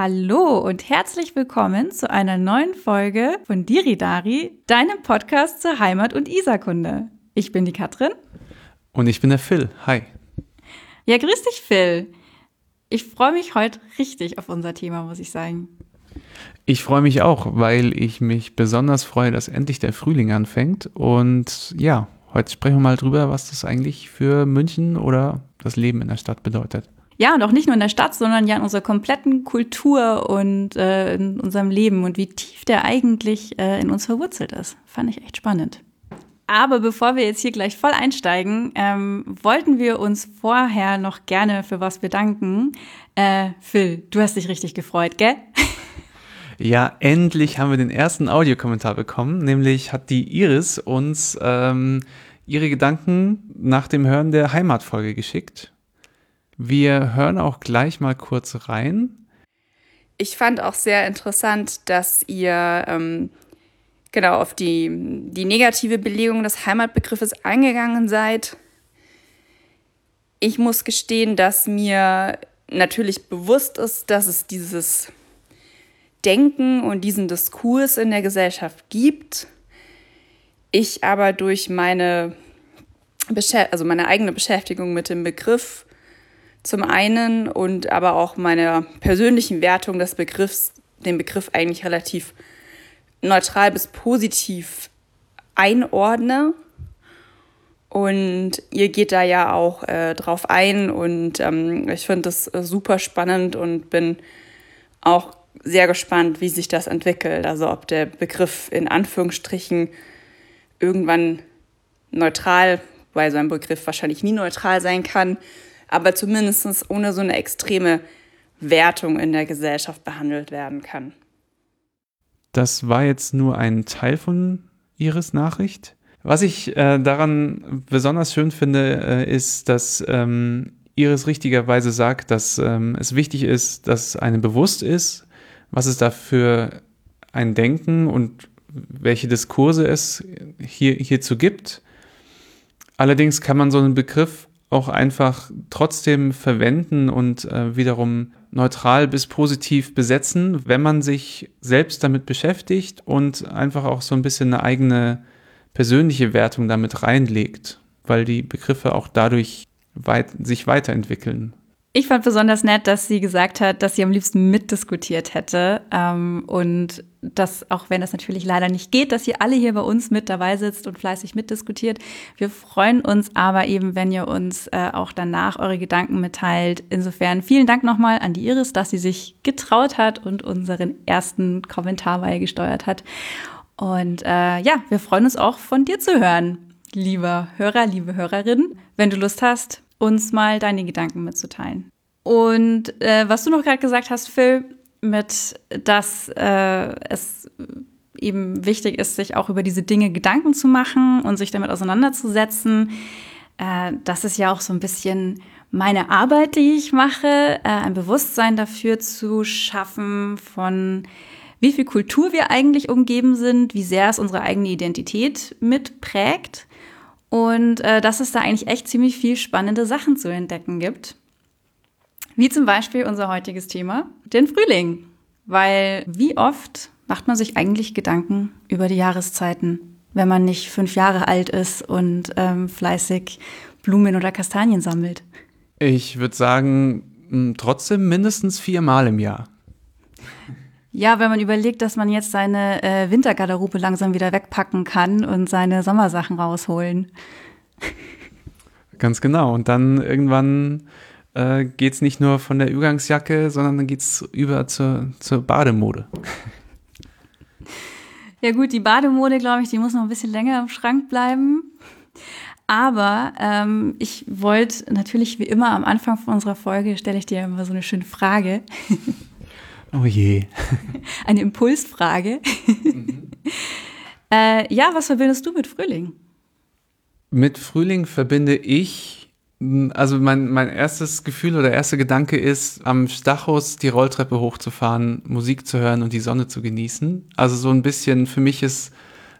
Hallo und herzlich willkommen zu einer neuen Folge von Diridari, deinem Podcast zur Heimat- und Isakunde. Ich bin die Katrin. Und ich bin der Phil. Hi. Ja, grüß dich, Phil. Ich freue mich heute richtig auf unser Thema, muss ich sagen. Ich freue mich auch, weil ich mich besonders freue, dass endlich der Frühling anfängt. Und ja, heute sprechen wir mal drüber, was das eigentlich für München oder das Leben in der Stadt bedeutet. Ja, und auch nicht nur in der Stadt, sondern ja in unserer kompletten Kultur und äh, in unserem Leben und wie tief der eigentlich äh, in uns verwurzelt ist. Fand ich echt spannend. Aber bevor wir jetzt hier gleich voll einsteigen, ähm, wollten wir uns vorher noch gerne für was bedanken. Äh, Phil, du hast dich richtig gefreut, gell? Ja, endlich haben wir den ersten Audiokommentar bekommen. Nämlich hat die Iris uns ähm, ihre Gedanken nach dem Hören der Heimatfolge geschickt. Wir hören auch gleich mal kurz rein. Ich fand auch sehr interessant, dass ihr ähm, genau auf die, die negative Belegung des Heimatbegriffes eingegangen seid. Ich muss gestehen, dass mir natürlich bewusst ist, dass es dieses Denken und diesen Diskurs in der Gesellschaft gibt. Ich aber durch meine, also meine eigene Beschäftigung mit dem Begriff zum einen und aber auch meiner persönlichen Wertung des Begriffs, den Begriff eigentlich relativ neutral bis positiv einordne. Und ihr geht da ja auch äh, drauf ein und ähm, ich finde das äh, super spannend und bin auch sehr gespannt, wie sich das entwickelt. Also ob der Begriff in Anführungsstrichen irgendwann neutral, weil so ein Begriff wahrscheinlich nie neutral sein kann, aber zumindest ohne so eine extreme Wertung in der Gesellschaft behandelt werden kann. Das war jetzt nur ein Teil von Ihres Nachricht. Was ich äh, daran besonders schön finde, äh, ist, dass ähm, Iris richtigerweise sagt, dass ähm, es wichtig ist, dass einem bewusst ist, was es da für ein Denken und welche Diskurse es hier, hierzu gibt. Allerdings kann man so einen Begriff auch einfach trotzdem verwenden und äh, wiederum neutral bis positiv besetzen, wenn man sich selbst damit beschäftigt und einfach auch so ein bisschen eine eigene persönliche Wertung damit reinlegt, weil die Begriffe auch dadurch weit, sich weiterentwickeln. Ich fand besonders nett, dass sie gesagt hat, dass sie am liebsten mitdiskutiert hätte. Ähm, und dass, auch wenn das natürlich leider nicht geht, dass ihr alle hier bei uns mit dabei sitzt und fleißig mitdiskutiert. Wir freuen uns aber eben, wenn ihr uns äh, auch danach eure Gedanken mitteilt. Insofern vielen Dank nochmal an die Iris, dass sie sich getraut hat und unseren ersten Kommentar beigesteuert hat. Und äh, ja, wir freuen uns auch von dir zu hören, lieber Hörer, liebe Hörerin. Wenn du Lust hast, uns mal deine Gedanken mitzuteilen. Und äh, was du noch gerade gesagt hast, Phil, mit, dass äh, es eben wichtig ist, sich auch über diese Dinge Gedanken zu machen und sich damit auseinanderzusetzen. Äh, das ist ja auch so ein bisschen meine Arbeit, die ich mache, äh, ein Bewusstsein dafür zu schaffen von wie viel Kultur wir eigentlich umgeben sind, wie sehr es unsere eigene Identität mitprägt und äh, dass es da eigentlich echt ziemlich viel spannende Sachen zu entdecken gibt. Wie zum Beispiel unser heutiges Thema, den Frühling. Weil wie oft macht man sich eigentlich Gedanken über die Jahreszeiten, wenn man nicht fünf Jahre alt ist und ähm, fleißig Blumen oder Kastanien sammelt? Ich würde sagen, trotzdem mindestens viermal im Jahr. Ja, wenn man überlegt, dass man jetzt seine äh, Wintergarderobe langsam wieder wegpacken kann und seine Sommersachen rausholen. Ganz genau. Und dann irgendwann äh, geht es nicht nur von der Übergangsjacke, sondern dann geht es über zur, zur Bademode. Ja gut, die Bademode, glaube ich, die muss noch ein bisschen länger im Schrank bleiben. Aber ähm, ich wollte natürlich wie immer am Anfang von unserer Folge stelle ich dir immer so eine schöne Frage. Oh je. Eine Impulsfrage. Mhm. äh, ja, was verbindest du mit Frühling? Mit Frühling verbinde ich, also mein, mein erstes Gefühl oder erster Gedanke ist, am Stachus die Rolltreppe hochzufahren, Musik zu hören und die Sonne zu genießen. Also so ein bisschen, für mich ist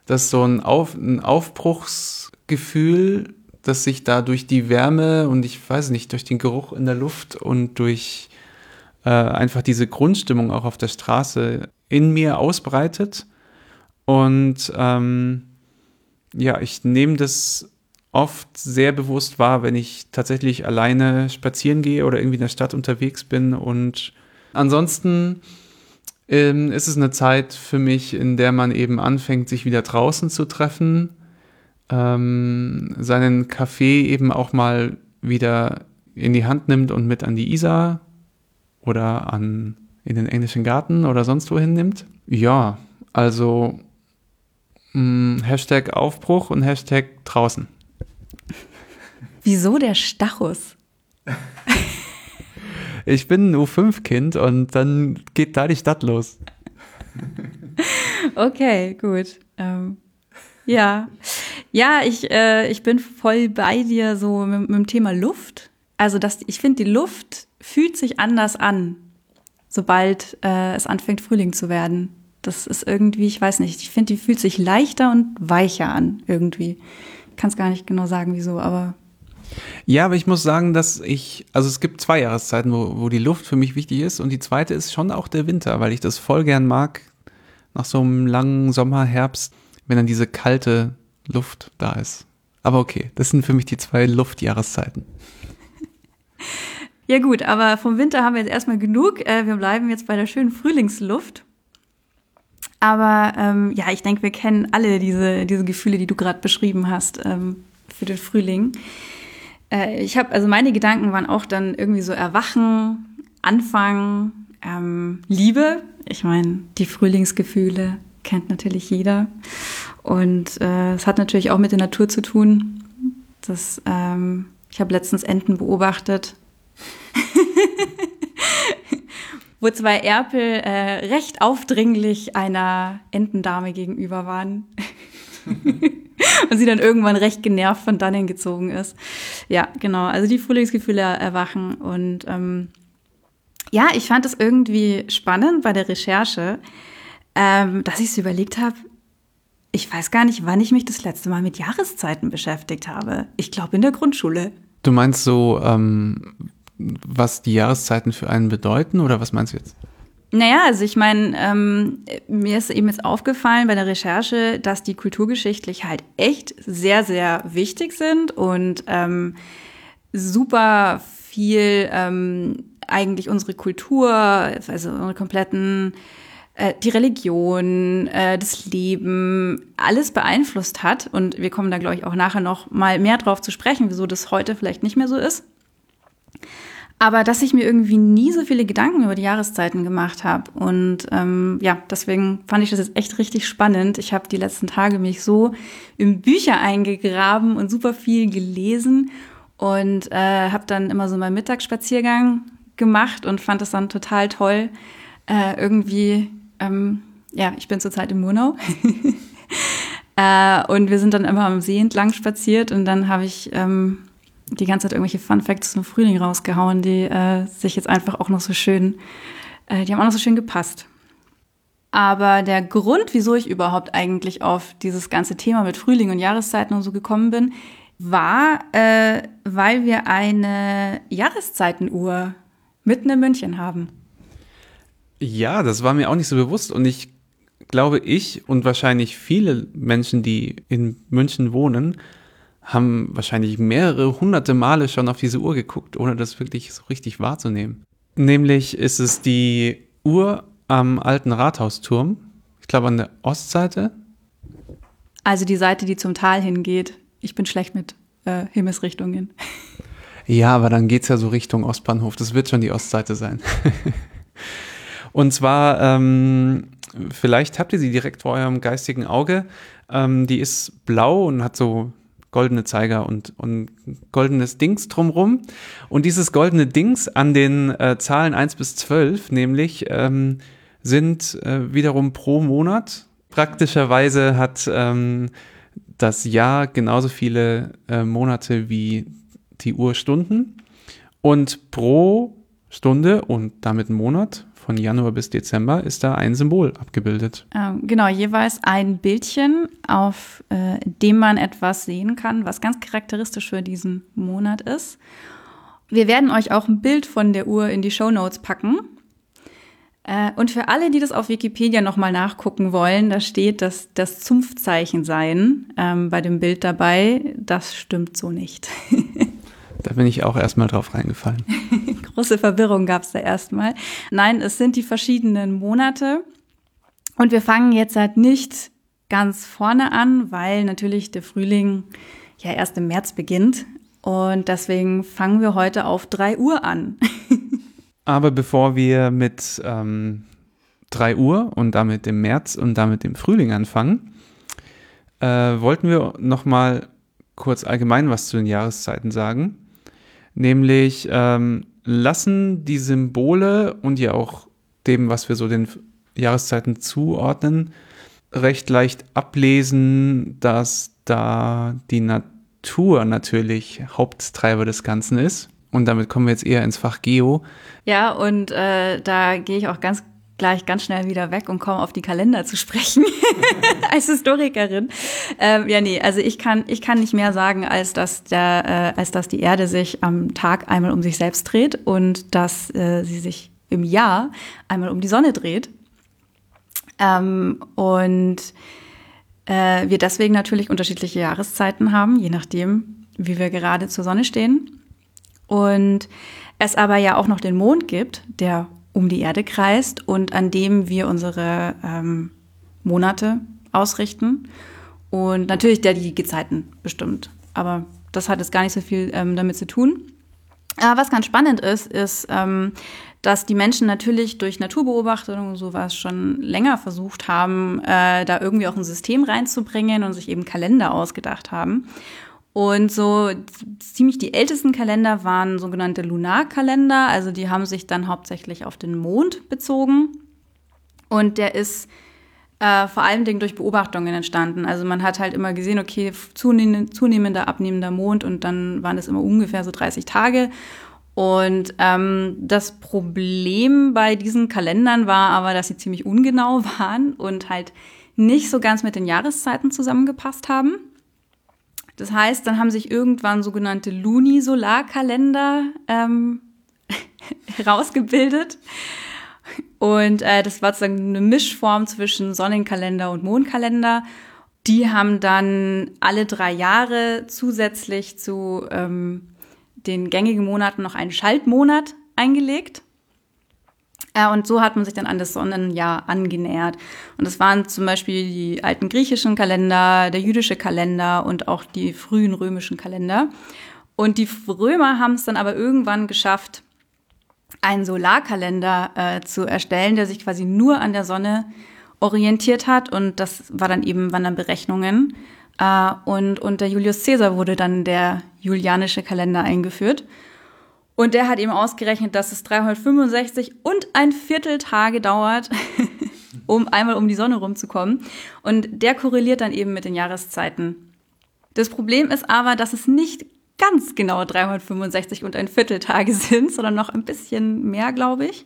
das so ein, Auf, ein Aufbruchsgefühl, das sich da durch die Wärme und ich weiß nicht, durch den Geruch in der Luft und durch äh, einfach diese Grundstimmung auch auf der Straße in mir ausbreitet. Und ähm, ja, ich nehme das oft sehr bewusst wahr, wenn ich tatsächlich alleine spazieren gehe oder irgendwie in der Stadt unterwegs bin. Und ansonsten ähm, ist es eine Zeit für mich, in der man eben anfängt, sich wieder draußen zu treffen, ähm, seinen Kaffee eben auch mal wieder in die Hand nimmt und mit an die Isar oder an in den englischen Garten oder sonst wohin nimmt. Ja, also mh, mm, Hashtag Aufbruch und Hashtag draußen. Wieso der Stachus? ich bin ein U5-Kind und dann geht da die Stadt los. Okay, gut. Ähm, ja, ja, ich, äh, ich bin voll bei dir so mit, mit dem Thema Luft. Also das, ich finde, die Luft fühlt sich anders an, sobald äh, es anfängt, Frühling zu werden. Das ist irgendwie, ich weiß nicht, ich finde, die fühlt sich leichter und weicher an irgendwie. Ich kann es gar nicht genau sagen, wieso, aber ja, aber ich muss sagen, dass ich, also es gibt zwei Jahreszeiten, wo, wo die Luft für mich wichtig ist und die zweite ist schon auch der Winter, weil ich das voll gern mag, nach so einem langen Sommer, Herbst, wenn dann diese kalte Luft da ist. Aber okay, das sind für mich die zwei Luftjahreszeiten. Ja gut, aber vom Winter haben wir jetzt erstmal genug. Äh, wir bleiben jetzt bei der schönen Frühlingsluft. Aber ähm, ja, ich denke, wir kennen alle diese, diese Gefühle, die du gerade beschrieben hast ähm, für den Frühling. Äh, ich habe, also meine Gedanken waren auch dann irgendwie so Erwachen, Anfang, ähm, Liebe. Ich meine, die Frühlingsgefühle kennt natürlich jeder. Und äh, es hat natürlich auch mit der Natur zu tun. Das, ähm, ich habe letztens Enten beobachtet, wo zwei Erpel äh, recht aufdringlich einer Entendame gegenüber waren. und sie dann irgendwann recht genervt von dannen gezogen ist. Ja, genau. Also die Frühlingsgefühle erwachen. Und ähm, ja, ich fand es irgendwie spannend bei der Recherche, ähm, dass ich es überlegt habe, ich weiß gar nicht, wann ich mich das letzte Mal mit Jahreszeiten beschäftigt habe. Ich glaube in der Grundschule. Du meinst so, ähm, was die Jahreszeiten für einen bedeuten oder was meinst du jetzt? Naja, also ich meine, ähm, mir ist eben jetzt aufgefallen bei der Recherche, dass die kulturgeschichtlich halt echt sehr, sehr wichtig sind und ähm, super viel ähm, eigentlich unsere Kultur, also unsere kompletten, äh, die Religion, äh, das Leben, alles beeinflusst hat. Und wir kommen da, glaube ich, auch nachher noch mal mehr drauf zu sprechen, wieso das heute vielleicht nicht mehr so ist. Aber dass ich mir irgendwie nie so viele Gedanken über die Jahreszeiten gemacht habe. Und ähm, ja, deswegen fand ich das jetzt echt richtig spannend. Ich habe die letzten Tage mich so in Bücher eingegraben und super viel gelesen und äh, habe dann immer so meinen Mittagsspaziergang gemacht und fand das dann total toll. Äh, irgendwie, ähm, ja, ich bin zurzeit im Murnau. äh, und wir sind dann immer am See entlang spaziert und dann habe ich ähm, die ganze Zeit irgendwelche Fun Facts zum Frühling rausgehauen, die äh, sich jetzt einfach auch noch so schön, äh, die haben auch noch so schön gepasst. Aber der Grund, wieso ich überhaupt eigentlich auf dieses ganze Thema mit Frühling und Jahreszeiten und so gekommen bin, war, äh, weil wir eine Jahreszeitenuhr mitten in München haben. Ja, das war mir auch nicht so bewusst und ich glaube, ich und wahrscheinlich viele Menschen, die in München wohnen, haben wahrscheinlich mehrere hunderte Male schon auf diese Uhr geguckt, ohne das wirklich so richtig wahrzunehmen. Nämlich ist es die Uhr am alten Rathausturm, ich glaube an der Ostseite. Also die Seite, die zum Tal hingeht. Ich bin schlecht mit äh, Himmelsrichtungen. Ja, aber dann geht es ja so Richtung Ostbahnhof. Das wird schon die Ostseite sein. Und zwar, ähm, vielleicht habt ihr sie direkt vor eurem geistigen Auge. Ähm, die ist blau und hat so goldene Zeiger und, und goldenes Dings drumrum. Und dieses goldene Dings an den äh, Zahlen 1 bis 12, nämlich, ähm, sind äh, wiederum pro Monat. Praktischerweise hat ähm, das Jahr genauso viele äh, Monate wie die Uhrstunden. Und pro Stunde und damit Monat von Januar bis Dezember ist da ein Symbol abgebildet. Ähm, genau, jeweils ein Bildchen, auf äh, dem man etwas sehen kann, was ganz charakteristisch für diesen Monat ist. Wir werden euch auch ein Bild von der Uhr in die Show Notes packen. Äh, und für alle, die das auf Wikipedia nochmal nachgucken wollen, da steht, dass das Zunftzeichen sein ähm, bei dem Bild dabei. Das stimmt so nicht. Da bin ich auch erstmal drauf reingefallen. Große Verwirrung gab es da erstmal. Nein, es sind die verschiedenen Monate. Und wir fangen jetzt halt nicht ganz vorne an, weil natürlich der Frühling ja erst im März beginnt. Und deswegen fangen wir heute auf 3 Uhr an. Aber bevor wir mit ähm, 3 Uhr und damit dem März und damit dem Frühling anfangen, äh, wollten wir noch mal kurz allgemein was zu den Jahreszeiten sagen. Nämlich ähm, lassen die Symbole und ja auch dem, was wir so den Jahreszeiten zuordnen, recht leicht ablesen, dass da die Natur natürlich Haupttreiber des Ganzen ist. Und damit kommen wir jetzt eher ins Fach Geo. Ja, und äh, da gehe ich auch ganz gleich ganz schnell wieder weg und komme auf die Kalender zu sprechen als Historikerin. Ähm, ja, nee, also ich kann ich kann nicht mehr sagen, als dass der äh, als dass die Erde sich am Tag einmal um sich selbst dreht und dass äh, sie sich im Jahr einmal um die Sonne dreht. Ähm, und äh, wir deswegen natürlich unterschiedliche Jahreszeiten haben, je nachdem, wie wir gerade zur Sonne stehen. Und es aber ja auch noch den Mond gibt, der um die Erde kreist und an dem wir unsere ähm, Monate ausrichten. Und natürlich der die Gezeiten bestimmt. Aber das hat jetzt gar nicht so viel ähm, damit zu tun. Aber was ganz spannend ist, ist, ähm, dass die Menschen natürlich durch Naturbeobachtung und sowas schon länger versucht haben, äh, da irgendwie auch ein System reinzubringen und sich eben Kalender ausgedacht haben. Und so ziemlich die ältesten Kalender waren sogenannte Lunarkalender, also die haben sich dann hauptsächlich auf den Mond bezogen. Und der ist äh, vor allem durch Beobachtungen entstanden. Also man hat halt immer gesehen, okay, zunehmender, abnehmender Mond und dann waren das immer ungefähr so 30 Tage. Und ähm, das Problem bei diesen Kalendern war aber, dass sie ziemlich ungenau waren und halt nicht so ganz mit den Jahreszeiten zusammengepasst haben. Das heißt, dann haben sich irgendwann sogenannte Lunisolarkalender ähm, herausgebildet. Und äh, das war sozusagen eine Mischform zwischen Sonnenkalender und Mondkalender. Die haben dann alle drei Jahre zusätzlich zu ähm, den gängigen Monaten noch einen Schaltmonat eingelegt. Äh, und so hat man sich dann an das Sonnenjahr angenähert. Und das waren zum Beispiel die alten griechischen Kalender, der jüdische Kalender und auch die frühen römischen Kalender. Und die Römer haben es dann aber irgendwann geschafft, einen Solarkalender äh, zu erstellen, der sich quasi nur an der Sonne orientiert hat. Und das war dann eben, waren dann Berechnungen. Äh, und unter Julius Caesar wurde dann der julianische Kalender eingeführt. Und der hat eben ausgerechnet, dass es 365 und ein Viertel Tage dauert, um einmal um die Sonne rumzukommen. Und der korreliert dann eben mit den Jahreszeiten. Das Problem ist aber, dass es nicht ganz genau 365 und ein Viertel Tage sind, sondern noch ein bisschen mehr, glaube ich.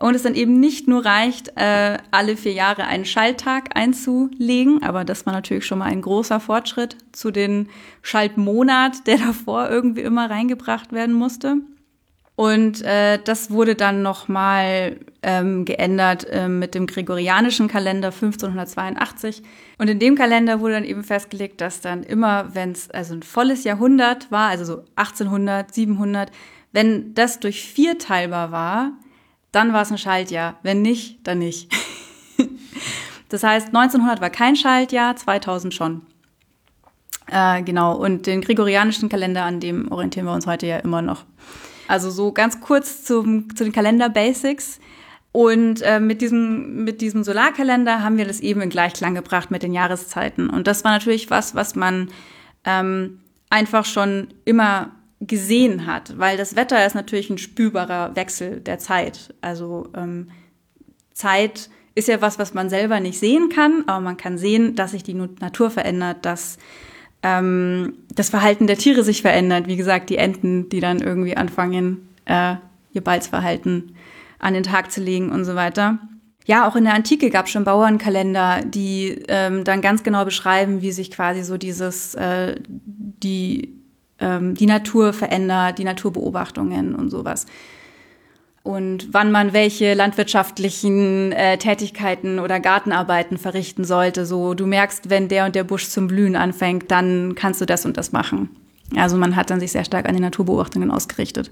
Und es dann eben nicht nur reicht, äh, alle vier Jahre einen Schalttag einzulegen, aber das war natürlich schon mal ein großer Fortschritt zu den Schaltmonat, der davor irgendwie immer reingebracht werden musste. Und äh, das wurde dann nochmal ähm, geändert äh, mit dem gregorianischen Kalender 1582. Und in dem Kalender wurde dann eben festgelegt, dass dann immer, wenn es also ein volles Jahrhundert war, also so 1800, 700, wenn das durch vier teilbar war, dann war es ein Schaltjahr. Wenn nicht, dann nicht. das heißt, 1900 war kein Schaltjahr, 2000 schon. Äh, genau, und den gregorianischen Kalender, an dem orientieren wir uns heute ja immer noch. Also so ganz kurz zum, zu den Kalender-Basics. Und äh, mit, diesem, mit diesem Solarkalender haben wir das eben in Gleichklang gebracht mit den Jahreszeiten. Und das war natürlich was, was man ähm, einfach schon immer gesehen hat, weil das Wetter ist natürlich ein spürbarer Wechsel der Zeit. Also ähm, Zeit ist ja was, was man selber nicht sehen kann, aber man kann sehen, dass sich die Natur verändert, dass ähm, das Verhalten der Tiere sich verändert. Wie gesagt, die Enten, die dann irgendwie anfangen, äh, ihr Balzverhalten an den Tag zu legen und so weiter. Ja, auch in der Antike gab es schon Bauernkalender, die ähm, dann ganz genau beschreiben, wie sich quasi so dieses, äh, die ähm, die Natur verändert, die Naturbeobachtungen und sowas. und wann man welche landwirtschaftlichen äh, Tätigkeiten oder Gartenarbeiten verrichten sollte. So, du merkst, wenn der und der Busch zum Blühen anfängt, dann kannst du das und das machen. Also man hat dann sich sehr stark an die Naturbeobachtungen ausgerichtet.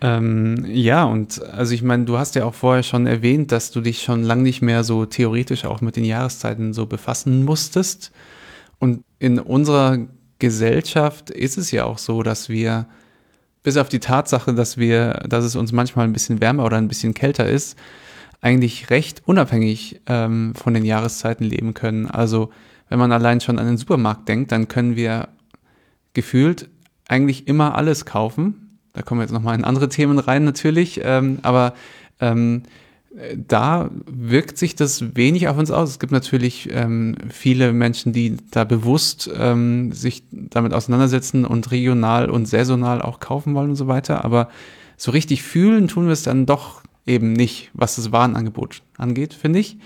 Ähm, ja, und also ich meine, du hast ja auch vorher schon erwähnt, dass du dich schon lange nicht mehr so theoretisch auch mit den Jahreszeiten so befassen musstest. Und in unserer Gesellschaft ist es ja auch so, dass wir bis auf die Tatsache, dass wir, dass es uns manchmal ein bisschen wärmer oder ein bisschen kälter ist, eigentlich recht unabhängig ähm, von den Jahreszeiten leben können. Also wenn man allein schon an den Supermarkt denkt, dann können wir gefühlt eigentlich immer alles kaufen. Da kommen wir jetzt nochmal in andere Themen rein natürlich, ähm, aber ähm, da wirkt sich das wenig auf uns aus. Es gibt natürlich ähm, viele Menschen, die da bewusst ähm, sich damit auseinandersetzen und regional und saisonal auch kaufen wollen und so weiter. Aber so richtig fühlen tun wir es dann doch eben nicht, was das Warenangebot angeht, finde ich.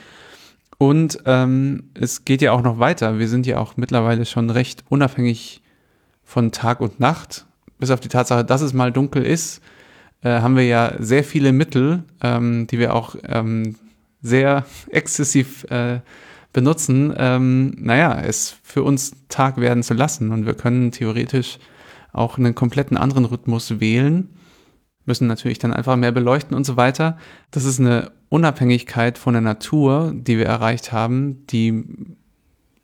Und ähm, es geht ja auch noch weiter. Wir sind ja auch mittlerweile schon recht unabhängig von Tag und Nacht, bis auf die Tatsache, dass es mal dunkel ist äh, haben wir ja sehr viele Mittel, ähm, die wir auch ähm, sehr exzessiv äh, benutzen, ähm, naja, es für uns Tag werden zu lassen. Und wir können theoretisch auch einen kompletten anderen Rhythmus wählen, müssen natürlich dann einfach mehr beleuchten und so weiter. Das ist eine Unabhängigkeit von der Natur, die wir erreicht haben, die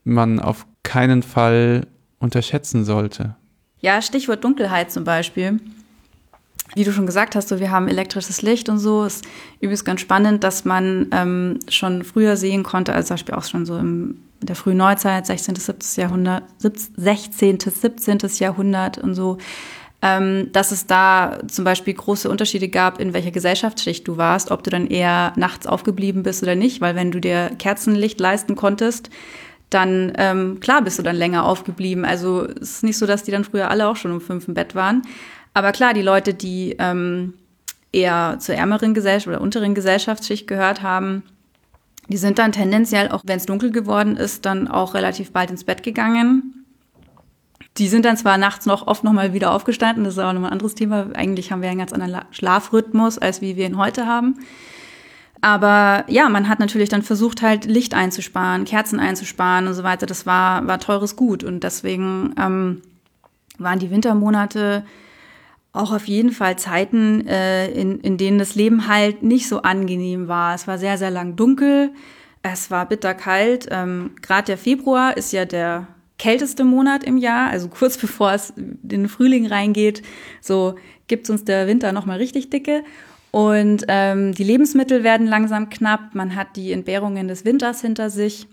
man auf keinen Fall unterschätzen sollte. Ja, Stichwort Dunkelheit zum Beispiel wie du schon gesagt hast, so wir haben elektrisches Licht und so. Ist übrigens ganz spannend, dass man ähm, schon früher sehen konnte, also zum Beispiel auch schon so im, in der frühen Neuzeit, 16. 17. Jahrhundert, 16. 17. Jahrhundert und so, ähm, dass es da zum Beispiel große Unterschiede gab, in welcher Gesellschaftsschicht du warst, ob du dann eher nachts aufgeblieben bist oder nicht, weil wenn du dir Kerzenlicht leisten konntest, dann ähm, klar bist du dann länger aufgeblieben. Also es ist nicht so, dass die dann früher alle auch schon um fünf im Bett waren. Aber klar, die Leute, die ähm, eher zur ärmeren Gesellschaft oder unteren Gesellschaftsschicht gehört haben, die sind dann tendenziell, auch wenn es dunkel geworden ist, dann auch relativ bald ins Bett gegangen. Die sind dann zwar nachts noch oft noch mal wieder aufgestanden, das ist auch nochmal ein anderes Thema. Eigentlich haben wir einen ganz anderen Schlafrhythmus, als wie wir ihn heute haben. Aber ja, man hat natürlich dann versucht, halt Licht einzusparen, Kerzen einzusparen und so weiter. Das war, war teures Gut. Und deswegen ähm, waren die Wintermonate auch auf jeden Fall Zeiten, äh, in, in denen das Leben halt nicht so angenehm war. Es war sehr, sehr lang dunkel, es war bitterkalt. Ähm, Gerade der Februar ist ja der kälteste Monat im Jahr, also kurz bevor es in den Frühling reingeht, so gibt's uns der Winter nochmal richtig dicke. Und ähm, die Lebensmittel werden langsam knapp, man hat die Entbehrungen des Winters hinter sich.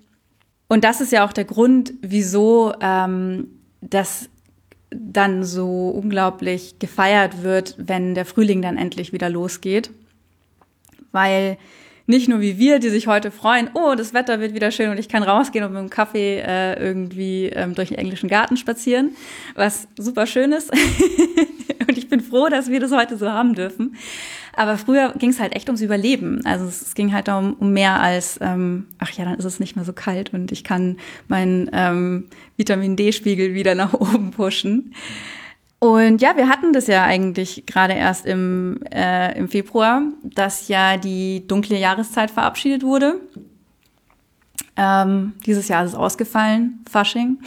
Und das ist ja auch der Grund, wieso ähm, das dann so unglaublich gefeiert wird, wenn der Frühling dann endlich wieder losgeht. Weil nicht nur wie wir, die sich heute freuen, oh, das Wetter wird wieder schön und ich kann rausgehen und mit dem Kaffee äh, irgendwie ähm, durch den englischen Garten spazieren, was super schön ist. und ich bin froh, dass wir das heute so haben dürfen. Aber früher ging es halt echt ums Überleben. Also es, ging halt um, um mehr als, ähm, ach ja, dann ist es nicht mehr so kalt und ich kann meinen ähm, Vitamin D-Spiegel wieder nach oben pushen. Und ja, wir hatten das ja eigentlich gerade erst im, äh, im Februar, dass ja die dunkle Jahreszeit verabschiedet wurde. Ähm, dieses Jahr ist es ausgefallen, Fasching.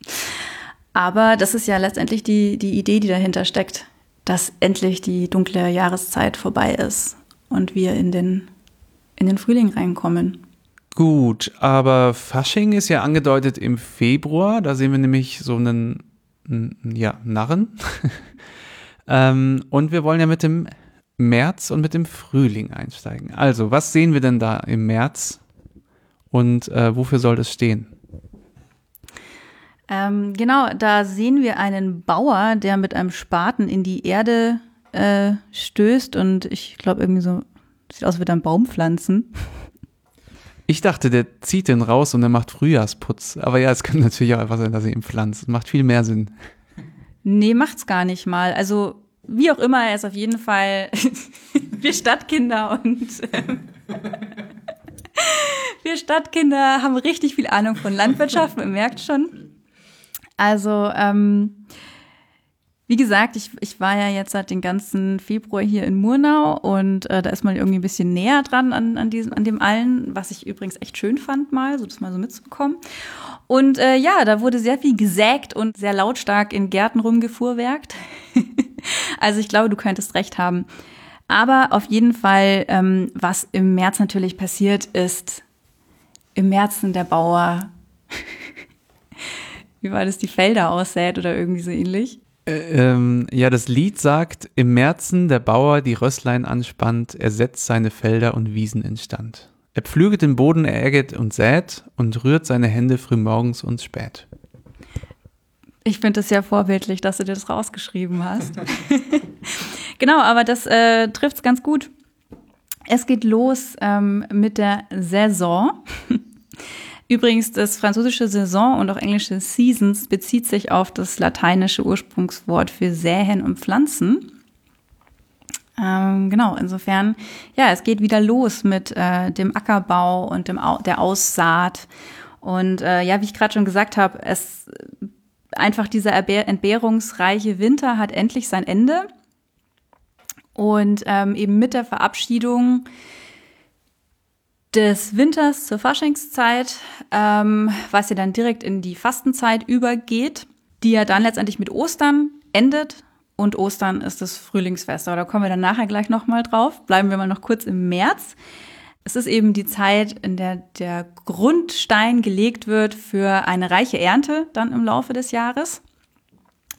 Aber das ist ja letztendlich die, die Idee, die dahinter steckt dass endlich die dunkle Jahreszeit vorbei ist und wir in den, in den Frühling reinkommen. Gut, aber Fasching ist ja angedeutet im Februar. Da sehen wir nämlich so einen, ja, Narren. ähm, und wir wollen ja mit dem März und mit dem Frühling einsteigen. Also, was sehen wir denn da im März und äh, wofür soll das stehen? Ähm, genau, da sehen wir einen Bauer, der mit einem Spaten in die Erde äh, stößt und ich glaube irgendwie so, sieht aus wie ein Baum pflanzen. Ich dachte, der zieht den raus und er macht Frühjahrsputz. Aber ja, es könnte natürlich auch einfach sein, dass er ihn pflanzt. Macht viel mehr Sinn. Nee, macht's gar nicht mal. Also, wie auch immer, er ist auf jeden Fall wir Stadtkinder und wir Stadtkinder haben richtig viel Ahnung von Landwirtschaft, man merkt schon. Also ähm, Wie gesagt, ich, ich war ja jetzt seit den ganzen Februar hier in Murnau und äh, da ist man irgendwie ein bisschen näher dran an, an, diesem, an dem allen, was ich übrigens echt schön fand mal, so das mal so mitzubekommen. Und äh, ja, da wurde sehr viel gesägt und sehr lautstark in Gärten rumgefuhrwerkt. also ich glaube, du könntest recht haben. Aber auf jeden Fall, ähm, was im März natürlich passiert, ist im Märzen der Bauer, wie war das, die Felder aussät oder irgendwie so ähnlich. Äh, ähm, ja, das Lied sagt, im Märzen der Bauer die Rösslein anspannt, er setzt seine Felder und Wiesen instand. Er pflüget den Boden, er ägget und sät und rührt seine Hände frühmorgens und spät. Ich finde es ja vorbildlich, dass du dir das rausgeschrieben hast. genau, aber das äh, trifft es ganz gut. Es geht los ähm, mit der Saison. Übrigens, das französische Saison und auch englische Seasons bezieht sich auf das lateinische Ursprungswort für Säen und Pflanzen. Ähm, genau, insofern, ja, es geht wieder los mit äh, dem Ackerbau und dem Au der Aussaat. Und äh, ja, wie ich gerade schon gesagt habe, es einfach dieser entbehrungsreiche Winter hat endlich sein Ende. Und ähm, eben mit der Verabschiedung des Winters zur Faschingszeit, ähm, was ja dann direkt in die Fastenzeit übergeht, die ja dann letztendlich mit Ostern endet. Und Ostern ist das Frühlingsfest. Aber da kommen wir dann nachher gleich nochmal drauf. Bleiben wir mal noch kurz im März. Es ist eben die Zeit, in der der Grundstein gelegt wird für eine reiche Ernte dann im Laufe des Jahres.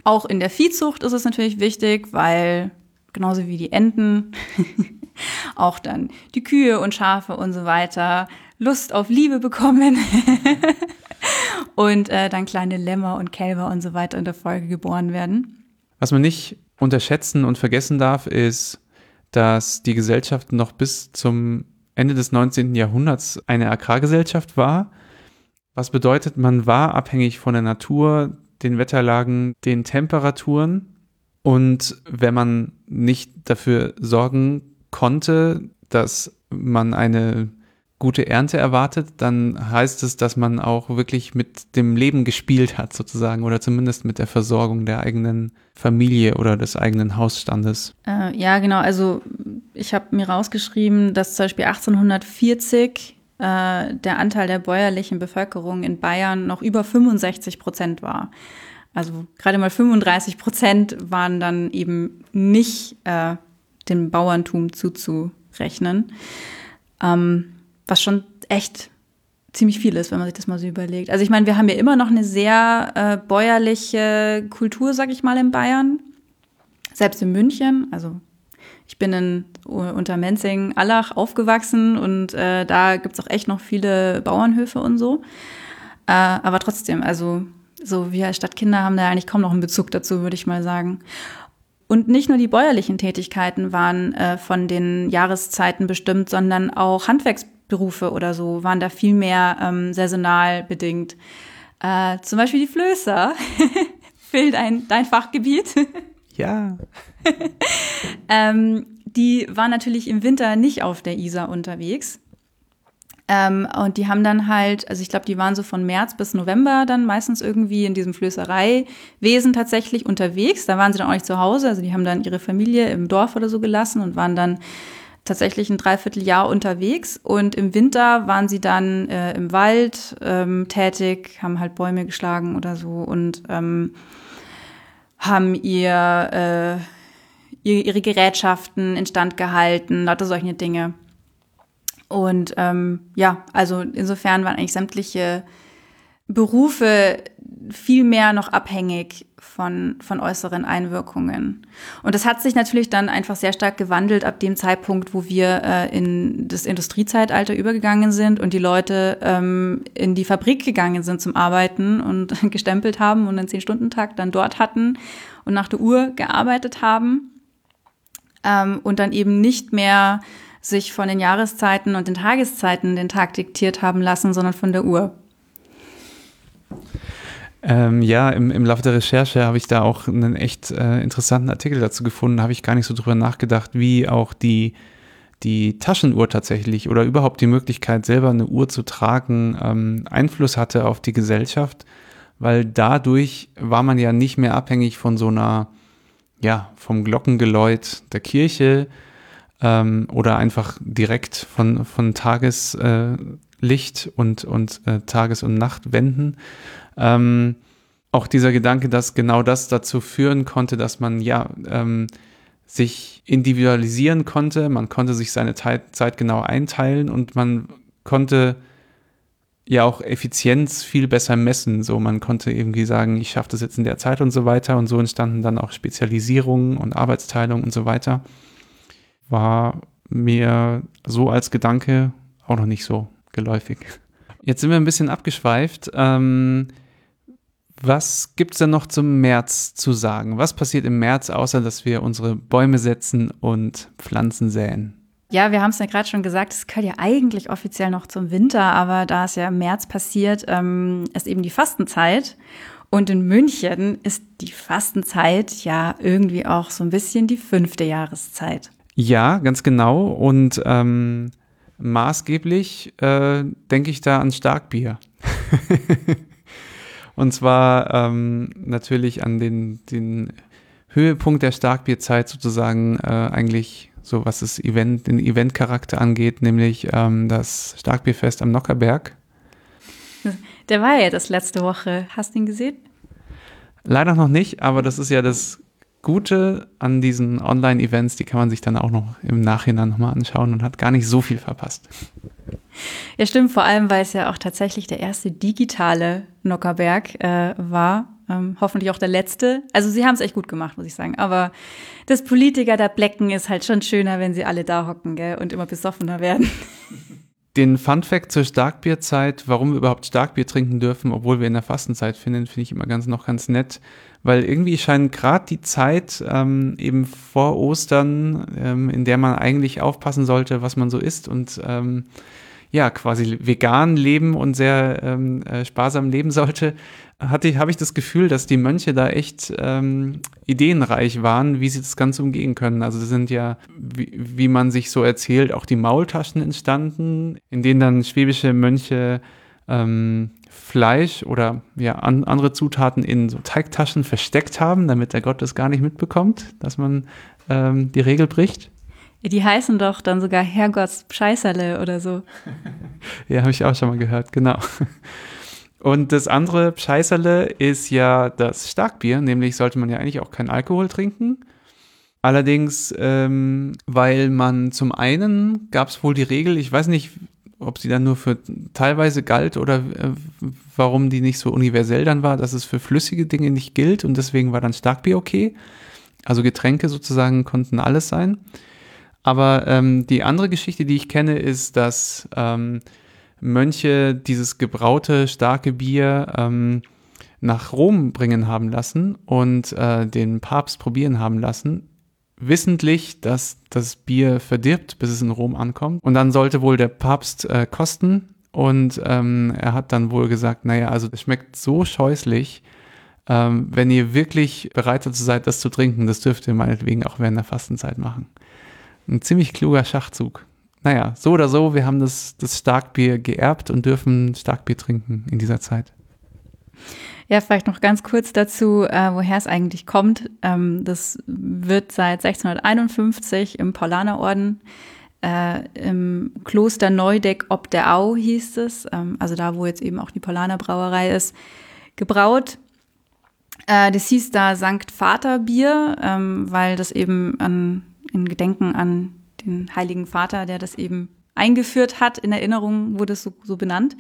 Auch in der Viehzucht ist es natürlich wichtig, weil genauso wie die Enten auch dann die Kühe und Schafe und so weiter Lust auf Liebe bekommen und äh, dann kleine Lämmer und Kälber und so weiter in der Folge geboren werden. Was man nicht unterschätzen und vergessen darf, ist, dass die Gesellschaft noch bis zum Ende des 19. Jahrhunderts eine Agrargesellschaft war. Was bedeutet, man war abhängig von der Natur, den Wetterlagen, den Temperaturen. Und wenn man nicht dafür sorgen konnte, dass man eine gute Ernte erwartet, dann heißt es, dass man auch wirklich mit dem Leben gespielt hat, sozusagen, oder zumindest mit der Versorgung der eigenen Familie oder des eigenen Hausstandes. Äh, ja, genau. Also ich habe mir rausgeschrieben, dass zum Beispiel 1840 äh, der Anteil der bäuerlichen Bevölkerung in Bayern noch über 65 Prozent war. Also gerade mal 35 Prozent waren dann eben nicht äh, dem Bauerntum zuzurechnen. Ähm, was schon echt ziemlich viel ist, wenn man sich das mal so überlegt. Also ich meine, wir haben ja immer noch eine sehr äh, bäuerliche Kultur, sag ich mal, in Bayern. Selbst in München. Also ich bin in, unter Menzing, Allach aufgewachsen und äh, da gibt's auch echt noch viele Bauernhöfe und so. Äh, aber trotzdem, also so wir als Stadtkinder haben da eigentlich kaum noch einen Bezug dazu, würde ich mal sagen. Und nicht nur die bäuerlichen Tätigkeiten waren äh, von den Jahreszeiten bestimmt, sondern auch Handwerksberufe oder so waren da viel mehr ähm, saisonal bedingt. Äh, zum Beispiel die Flößer. Phil, dein, dein Fachgebiet. ja. ähm, die waren natürlich im Winter nicht auf der Isar unterwegs, ähm, und die haben dann halt, also ich glaube, die waren so von März bis November dann meistens irgendwie in diesem Flößereiwesen tatsächlich unterwegs. Da waren sie dann auch nicht zu Hause, also die haben dann ihre Familie im Dorf oder so gelassen und waren dann tatsächlich ein Dreivierteljahr unterwegs. Und im Winter waren sie dann äh, im Wald ähm, tätig, haben halt Bäume geschlagen oder so und ähm, haben ihr, äh, ihre Gerätschaften instand gehalten, lauter solche Dinge. Und ähm, ja, also insofern waren eigentlich sämtliche Berufe viel mehr noch abhängig von, von äußeren Einwirkungen. Und das hat sich natürlich dann einfach sehr stark gewandelt ab dem Zeitpunkt, wo wir äh, in das Industriezeitalter übergegangen sind und die Leute ähm, in die Fabrik gegangen sind zum Arbeiten und gestempelt haben und einen Zehn-Stunden-Tag dann dort hatten und nach der Uhr gearbeitet haben ähm, und dann eben nicht mehr sich von den Jahreszeiten und den Tageszeiten den Tag diktiert haben lassen, sondern von der Uhr. Ähm, ja, im, im Laufe der Recherche habe ich da auch einen echt äh, interessanten Artikel dazu gefunden. Habe ich gar nicht so drüber nachgedacht, wie auch die, die Taschenuhr tatsächlich oder überhaupt die Möglichkeit, selber eine Uhr zu tragen, ähm, Einfluss hatte auf die Gesellschaft, weil dadurch war man ja nicht mehr abhängig von so einer ja, vom Glockengeläut der Kirche ähm, oder einfach direkt von, von Tageslicht äh, und, und äh, Tages- und Nachtwänden. Ähm, auch dieser Gedanke, dass genau das dazu führen konnte, dass man ja ähm, sich individualisieren konnte, man konnte sich seine Zeit genau einteilen und man konnte ja auch Effizienz viel besser messen. So, man konnte irgendwie sagen, ich schaffe das jetzt in der Zeit und so weiter. Und so entstanden dann auch Spezialisierungen und Arbeitsteilung und so weiter. War mir so als Gedanke auch noch nicht so geläufig. Jetzt sind wir ein bisschen abgeschweift. Ähm, was gibt es denn noch zum März zu sagen? Was passiert im März, außer dass wir unsere Bäume setzen und Pflanzen säen? Ja, wir haben es ja gerade schon gesagt, es gehört ja eigentlich offiziell noch zum Winter, aber da es ja im März passiert, ähm, ist eben die Fastenzeit. Und in München ist die Fastenzeit ja irgendwie auch so ein bisschen die fünfte Jahreszeit. Ja, ganz genau. Und ähm, maßgeblich äh, denke ich da an Starkbier. Und zwar ähm, natürlich an den, den Höhepunkt der Starkbierzeit sozusagen äh, eigentlich so was das Event, den Eventcharakter angeht, nämlich ähm, das Starkbierfest am Nockerberg. Der war ja das letzte Woche. Hast du ihn gesehen? Leider noch nicht, aber das ist ja das Gute an diesen Online-Events, die kann man sich dann auch noch im Nachhinein nochmal anschauen und hat gar nicht so viel verpasst. Ja, stimmt, vor allem, weil es ja auch tatsächlich der erste digitale Nockerberg äh, war ähm, hoffentlich auch der letzte. Also sie haben es echt gut gemacht, muss ich sagen. Aber das Politiker da Blecken ist halt schon schöner, wenn sie alle da hocken gell, und immer besoffener werden. Den Fun Fact zur Starkbierzeit, warum wir überhaupt Starkbier trinken dürfen, obwohl wir in der Fastenzeit finden, finde ich immer ganz noch ganz nett, weil irgendwie scheint gerade die Zeit ähm, eben vor Ostern, ähm, in der man eigentlich aufpassen sollte, was man so isst und ähm, ja quasi vegan leben und sehr ähm, äh, sparsam leben sollte, hatte habe ich das Gefühl, dass die Mönche da echt ähm, ideenreich waren, wie sie das Ganze umgehen können. Also sind ja, wie, wie man sich so erzählt, auch die Maultaschen entstanden, in denen dann schwäbische Mönche ähm, Fleisch oder ja an, andere Zutaten in so Teigtaschen versteckt haben, damit der Gott das gar nicht mitbekommt, dass man ähm, die Regel bricht. Die heißen doch dann sogar Herrgotts Scheißerle oder so. ja, habe ich auch schon mal gehört, genau. Und das andere Scheißerle ist ja das Starkbier, nämlich sollte man ja eigentlich auch keinen Alkohol trinken. Allerdings, ähm, weil man zum einen gab es wohl die Regel, ich weiß nicht, ob sie dann nur für teilweise galt oder äh, warum die nicht so universell dann war, dass es für flüssige Dinge nicht gilt und deswegen war dann Starkbier okay. Also Getränke sozusagen konnten alles sein. Aber ähm, die andere Geschichte, die ich kenne, ist, dass ähm, Mönche dieses gebraute starke Bier ähm, nach Rom bringen haben lassen und äh, den Papst probieren haben lassen, wissentlich, dass das Bier verdirbt, bis es in Rom ankommt. Und dann sollte wohl der Papst äh, kosten und ähm, er hat dann wohl gesagt, naja, also es schmeckt so scheußlich, ähm, wenn ihr wirklich bereit dazu seid, das zu trinken, das dürft ihr meinetwegen auch während der Fastenzeit machen. Ein ziemlich kluger Schachzug. Naja, so oder so, wir haben das, das Starkbier geerbt und dürfen Starkbier trinken in dieser Zeit. Ja, vielleicht noch ganz kurz dazu, äh, woher es eigentlich kommt. Ähm, das wird seit 1651 im Paulanerorden äh, im Kloster Neudeck ob der Au hieß es, ähm, also da, wo jetzt eben auch die Paulaner Brauerei ist, gebraut. Äh, das hieß da Sankt Vater Bier, ähm, weil das eben an in Gedenken an den Heiligen Vater, der das eben eingeführt hat. In Erinnerung wurde es so, so benannt.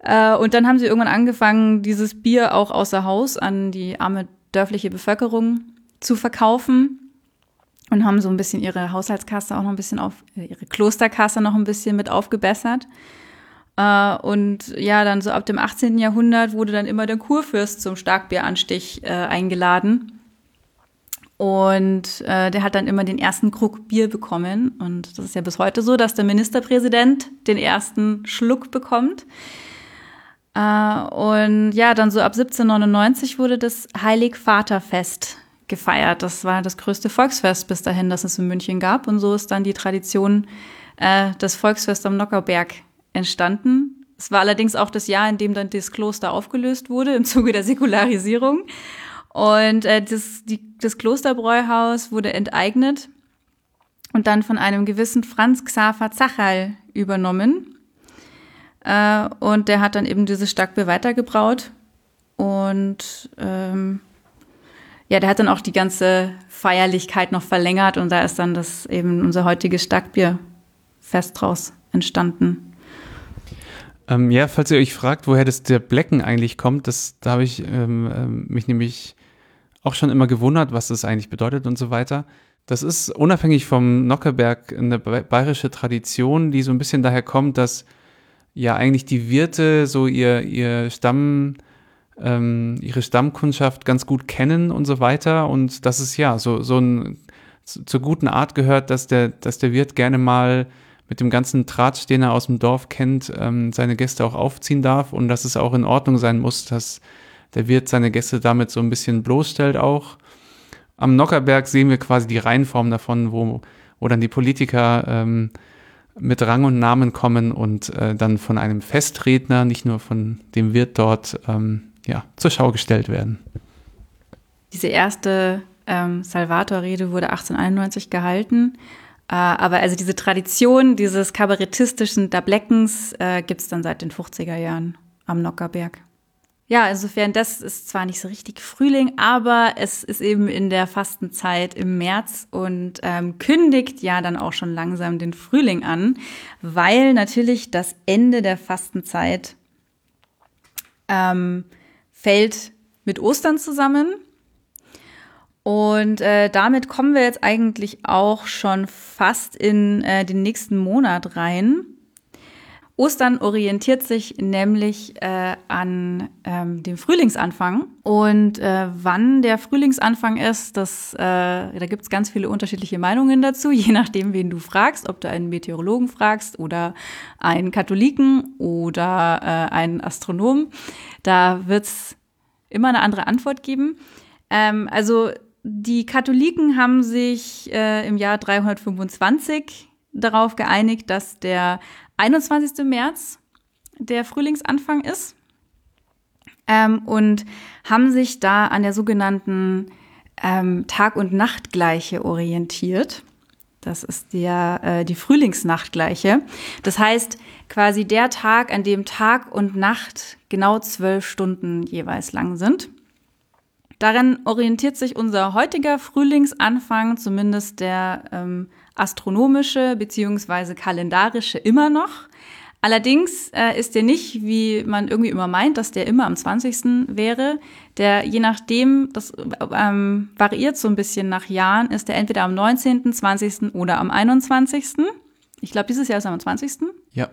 Äh, und dann haben sie irgendwann angefangen, dieses Bier auch außer Haus an die arme dörfliche Bevölkerung zu verkaufen und haben so ein bisschen ihre Haushaltskasse auch noch ein bisschen auf, äh, ihre Klosterkasse noch ein bisschen mit aufgebessert. Äh, und ja, dann so ab dem 18. Jahrhundert wurde dann immer der Kurfürst zum Starkbieranstich eingeladen. Und äh, der hat dann immer den ersten Krug Bier bekommen. Und das ist ja bis heute so, dass der Ministerpräsident den ersten Schluck bekommt. Äh, und ja, dann so ab 1799 wurde das Heilig-Vater-Fest gefeiert. Das war das größte Volksfest bis dahin, das es in München gab. Und so ist dann die Tradition äh, des Volksfest am Nockerberg entstanden. Es war allerdings auch das Jahr, in dem dann das Kloster aufgelöst wurde im Zuge der Säkularisierung. Und äh, das, die, das Klosterbräuhaus wurde enteignet und dann von einem gewissen Franz Xaver Zachal übernommen. Äh, und der hat dann eben dieses Starkbier weitergebraut. Und ähm, ja, der hat dann auch die ganze Feierlichkeit noch verlängert und da ist dann das eben unser heutiges Starkbierfest draus entstanden. Ähm, ja, falls ihr euch fragt, woher das der Blecken eigentlich kommt, das, da habe ich ähm, ähm, mich nämlich auch schon immer gewundert, was das eigentlich bedeutet und so weiter. Das ist unabhängig vom Nockeberg eine bayerische Tradition, die so ein bisschen daher kommt, dass ja eigentlich die Wirte so ihr, ihr Stamm, ähm, ihre Stammkundschaft ganz gut kennen und so weiter. Und das ist ja so, so ein, zur guten Art gehört, dass der, dass der Wirt gerne mal mit dem ganzen Tratsch, den er aus dem Dorf kennt, ähm, seine Gäste auch aufziehen darf und dass es auch in Ordnung sein muss, dass der Wirt seine Gäste damit so ein bisschen bloßstellt auch. Am Nockerberg sehen wir quasi die Reihenform davon, wo, wo dann die Politiker ähm, mit Rang und Namen kommen und äh, dann von einem Festredner, nicht nur von dem Wirt dort, ähm, ja, zur Schau gestellt werden. Diese erste ähm, Salvator-Rede wurde 1891 gehalten äh, aber also diese Tradition dieses kabarettistischen Dableckens äh, gibt es dann seit den 50er Jahren am Nockerberg. Ja, insofern, das ist zwar nicht so richtig Frühling, aber es ist eben in der Fastenzeit im März und ähm, kündigt ja dann auch schon langsam den Frühling an, weil natürlich das Ende der Fastenzeit ähm, fällt mit Ostern zusammen. Und äh, damit kommen wir jetzt eigentlich auch schon fast in äh, den nächsten Monat rein. Ostern orientiert sich nämlich äh, an ähm, dem Frühlingsanfang. Und äh, wann der Frühlingsanfang ist, das, äh, da gibt es ganz viele unterschiedliche Meinungen dazu, je nachdem, wen du fragst, ob du einen Meteorologen fragst oder einen Katholiken oder äh, einen Astronomen. Da wird es immer eine andere Antwort geben. Ähm, also die Katholiken haben sich äh, im Jahr 325 darauf geeinigt, dass der 21. März der Frühlingsanfang ist ähm, und haben sich da an der sogenannten ähm, Tag- und Nachtgleiche orientiert. Das ist der, äh, die Frühlingsnachtgleiche. Das heißt quasi der Tag, an dem Tag und Nacht genau zwölf Stunden jeweils lang sind. Daran orientiert sich unser heutiger Frühlingsanfang, zumindest der ähm, astronomische beziehungsweise kalendarische immer noch. Allerdings äh, ist der nicht, wie man irgendwie immer meint, dass der immer am 20. wäre. Der, je nachdem, das ähm, variiert so ein bisschen nach Jahren, ist der entweder am 19., 20. oder am 21. Ich glaube, dieses Jahr ist er am 20. Ja.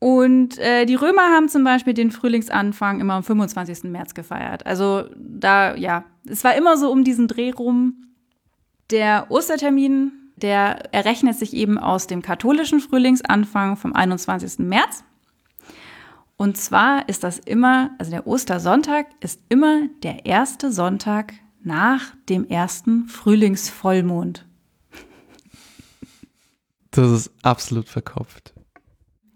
Und äh, die Römer haben zum Beispiel den Frühlingsanfang immer am 25. März gefeiert. Also da, ja, es war immer so um diesen Dreh rum. Der Ostertermin, der errechnet sich eben aus dem katholischen Frühlingsanfang vom 21. März. Und zwar ist das immer, also der Ostersonntag ist immer der erste Sonntag nach dem ersten Frühlingsvollmond. Das ist absolut verkopft.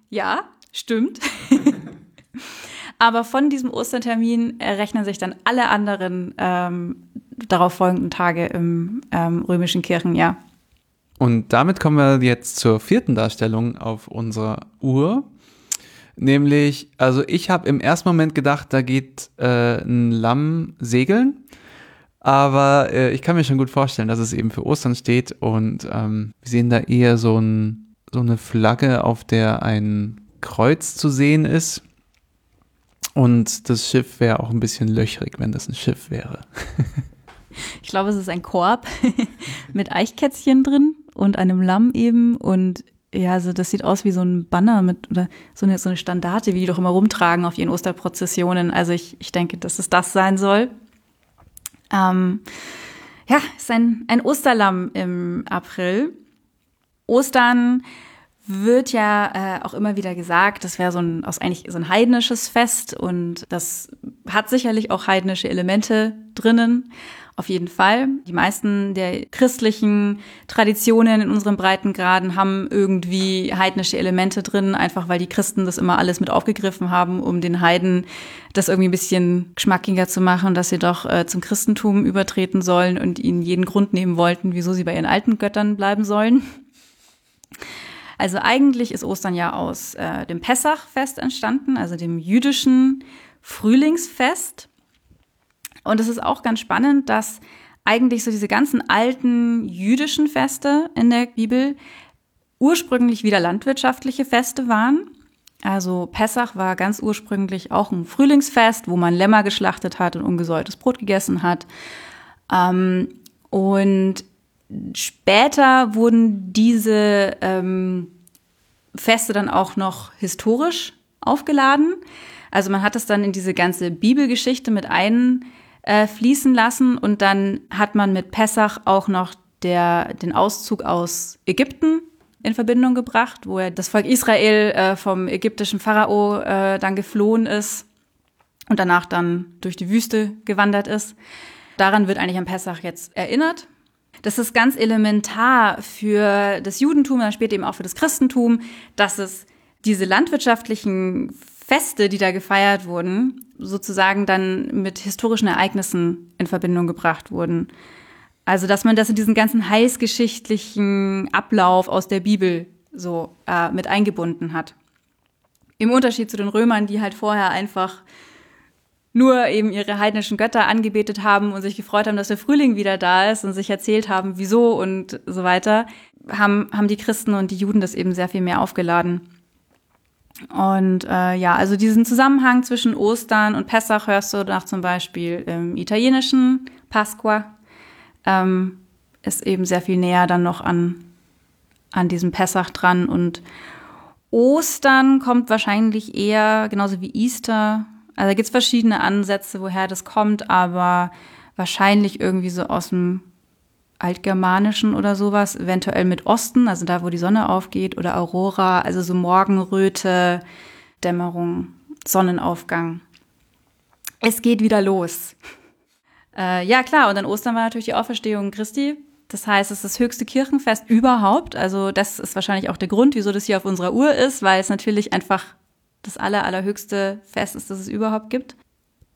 Ja, Stimmt. Aber von diesem Ostertermin errechnen sich dann alle anderen ähm, darauf folgenden Tage im ähm, römischen Kirchenjahr. Und damit kommen wir jetzt zur vierten Darstellung auf unserer Uhr. Nämlich, also ich habe im ersten Moment gedacht, da geht äh, ein Lamm segeln. Aber äh, ich kann mir schon gut vorstellen, dass es eben für Ostern steht. Und ähm, wir sehen da eher so, ein, so eine Flagge, auf der ein Kreuz zu sehen ist. Und das Schiff wäre auch ein bisschen löchrig, wenn das ein Schiff wäre. ich glaube, es ist ein Korb mit Eichkätzchen drin und einem Lamm eben. Und ja, also das sieht aus wie so ein Banner mit oder so eine, so eine Standarte, wie die doch immer rumtragen auf ihren Osterprozessionen. Also ich, ich denke, dass es das sein soll. Ähm, ja, ist ein, ein Osterlamm im April. Ostern wird ja äh, auch immer wieder gesagt, das wäre so ein aus eigentlich so ein heidnisches Fest und das hat sicherlich auch heidnische Elemente drinnen. Auf jeden Fall. Die meisten der christlichen Traditionen in unseren Breitengraden haben irgendwie heidnische Elemente drin, einfach weil die Christen das immer alles mit aufgegriffen haben, um den Heiden das irgendwie ein bisschen geschmackiger zu machen, dass sie doch äh, zum Christentum übertreten sollen und ihnen jeden Grund nehmen wollten, wieso sie bei ihren alten Göttern bleiben sollen. Also eigentlich ist Ostern ja aus äh, dem Pessachfest entstanden, also dem jüdischen Frühlingsfest. Und es ist auch ganz spannend, dass eigentlich so diese ganzen alten jüdischen Feste in der Bibel ursprünglich wieder landwirtschaftliche Feste waren. Also Pessach war ganz ursprünglich auch ein Frühlingsfest, wo man Lämmer geschlachtet hat und ungesäuertes Brot gegessen hat. Ähm, und später wurden diese ähm, Feste dann auch noch historisch aufgeladen. Also man hat es dann in diese ganze Bibelgeschichte mit ein äh, fließen lassen und dann hat man mit Pessach auch noch der, den Auszug aus Ägypten in Verbindung gebracht, wo er das Volk Israel äh, vom ägyptischen Pharao äh, dann geflohen ist und danach dann durch die Wüste gewandert ist. Daran wird eigentlich am Pessach jetzt erinnert. Das ist ganz elementar für das Judentum, dann später eben auch für das Christentum, dass es diese landwirtschaftlichen Feste, die da gefeiert wurden, sozusagen dann mit historischen Ereignissen in Verbindung gebracht wurden. Also, dass man das in diesen ganzen heißgeschichtlichen Ablauf aus der Bibel so äh, mit eingebunden hat. Im Unterschied zu den Römern, die halt vorher einfach nur eben ihre heidnischen Götter angebetet haben und sich gefreut haben, dass der Frühling wieder da ist und sich erzählt haben, wieso und so weiter, haben, haben die Christen und die Juden das eben sehr viel mehr aufgeladen. Und äh, ja, also diesen Zusammenhang zwischen Ostern und Pessach hörst du nach zum Beispiel im italienischen Pasqua. Ähm, ist eben sehr viel näher dann noch an, an diesem Pessach dran. Und Ostern kommt wahrscheinlich eher, genauso wie Easter. Also da gibt es verschiedene Ansätze, woher das kommt, aber wahrscheinlich irgendwie so aus dem Altgermanischen oder sowas, eventuell mit Osten, also da, wo die Sonne aufgeht, oder Aurora, also so Morgenröte, Dämmerung, Sonnenaufgang. Es geht wieder los. Äh, ja, klar, und dann Ostern war natürlich die Auferstehung Christi. Das heißt, es ist das höchste Kirchenfest überhaupt. Also das ist wahrscheinlich auch der Grund, wieso das hier auf unserer Uhr ist, weil es natürlich einfach das aller, allerhöchste Fest ist, das es überhaupt gibt.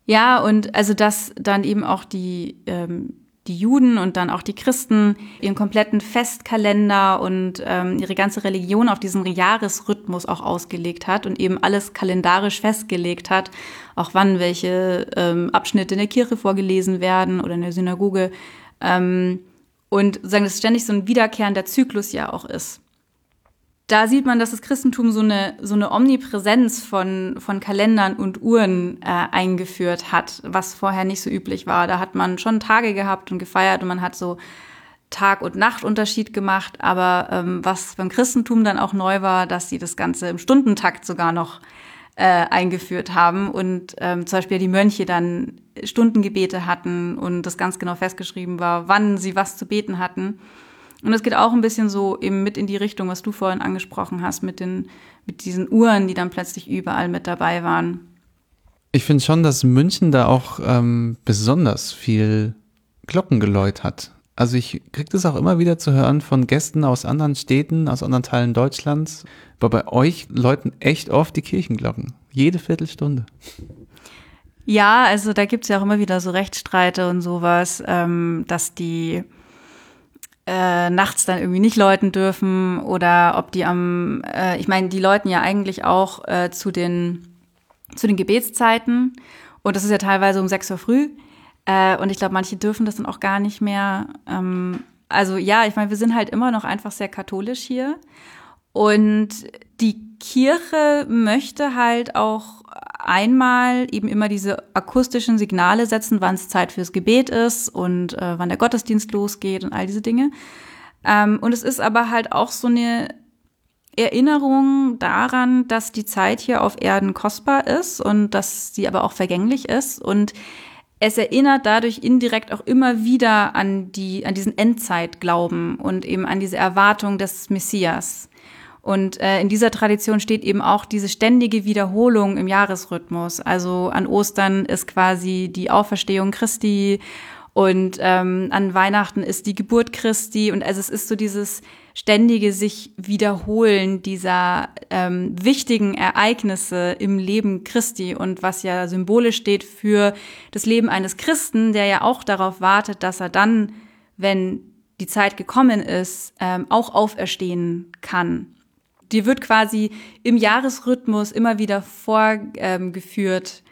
Ja, und also dass dann eben auch die ähm, die Juden und dann auch die Christen ihren kompletten Festkalender und ähm, ihre ganze Religion auf diesen Jahresrhythmus auch ausgelegt hat und eben alles kalendarisch festgelegt hat, auch wann welche ähm, Abschnitte in der Kirche vorgelesen werden oder in der Synagoge. Ähm, und sagen, dass ständig so ein wiederkehrender Zyklus ja auch ist da sieht man, dass das Christentum so eine, so eine Omnipräsenz von, von Kalendern und Uhren äh, eingeführt hat, was vorher nicht so üblich war. Da hat man schon Tage gehabt und gefeiert und man hat so Tag- und Nachtunterschied gemacht. Aber ähm, was beim Christentum dann auch neu war, dass sie das Ganze im Stundentakt sogar noch äh, eingeführt haben und ähm, zum Beispiel die Mönche dann Stundengebete hatten und das ganz genau festgeschrieben war, wann sie was zu beten hatten. Und es geht auch ein bisschen so eben mit in die Richtung, was du vorhin angesprochen hast, mit, den, mit diesen Uhren, die dann plötzlich überall mit dabei waren. Ich finde schon, dass München da auch ähm, besonders viel Glockengeläut hat. Also ich kriege das auch immer wieder zu hören von Gästen aus anderen Städten, aus anderen Teilen Deutschlands. Aber bei euch läuten echt oft die Kirchenglocken. Jede Viertelstunde. Ja, also da gibt es ja auch immer wieder so Rechtsstreite und sowas, ähm, dass die äh, nachts dann irgendwie nicht läuten dürfen oder ob die am, äh, ich meine, die läuten ja eigentlich auch äh, zu den zu den Gebetszeiten und das ist ja teilweise um sechs Uhr früh äh, und ich glaube, manche dürfen das dann auch gar nicht mehr. Ähm, also ja, ich meine, wir sind halt immer noch einfach sehr katholisch hier und die Kirche möchte halt auch einmal eben immer diese akustischen Signale setzen, wann es Zeit fürs Gebet ist und äh, wann der Gottesdienst losgeht und all diese Dinge. Ähm, und es ist aber halt auch so eine Erinnerung daran, dass die Zeit hier auf Erden kostbar ist und dass sie aber auch vergänglich ist und es erinnert dadurch indirekt auch immer wieder an die, an diesen Endzeitglauben und eben an diese Erwartung des Messias. Und äh, in dieser Tradition steht eben auch diese ständige Wiederholung im Jahresrhythmus. Also an Ostern ist quasi die Auferstehung Christi Und ähm, an Weihnachten ist die Geburt Christi und also es ist so dieses ständige sich wiederholen dieser ähm, wichtigen Ereignisse im Leben Christi und was ja symbolisch steht für das Leben eines Christen, der ja auch darauf wartet, dass er dann, wenn die Zeit gekommen ist, ähm, auch auferstehen kann. Die wird quasi im Jahresrhythmus immer wieder vorgeführt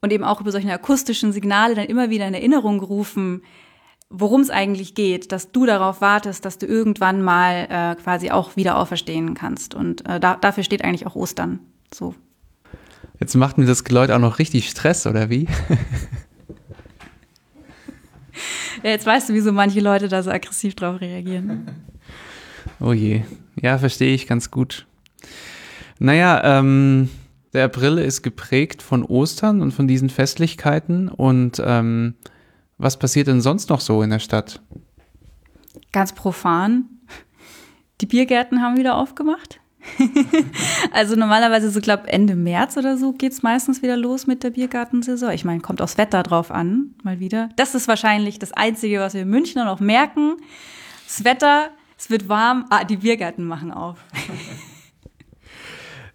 und eben auch über solche akustischen Signale dann immer wieder in Erinnerung gerufen, worum es eigentlich geht, dass du darauf wartest, dass du irgendwann mal äh, quasi auch wieder auferstehen kannst. Und äh, da, dafür steht eigentlich auch Ostern. So. Jetzt macht mir das Geläut auch noch richtig Stress, oder wie? ja, jetzt weißt du, wieso manche Leute da so aggressiv drauf reagieren. Oh je. Ja, verstehe ich ganz gut. Naja, ähm, der April ist geprägt von Ostern und von diesen Festlichkeiten und ähm, was passiert denn sonst noch so in der Stadt? Ganz profan. Die Biergärten haben wieder aufgemacht. also normalerweise so, glaube Ende März oder so geht es meistens wieder los mit der Biergartensaison. Ich meine, kommt aufs Wetter drauf an, mal wieder. Das ist wahrscheinlich das Einzige, was wir in München noch merken. Das Wetter, es wird warm, ah, die Biergärten machen auf.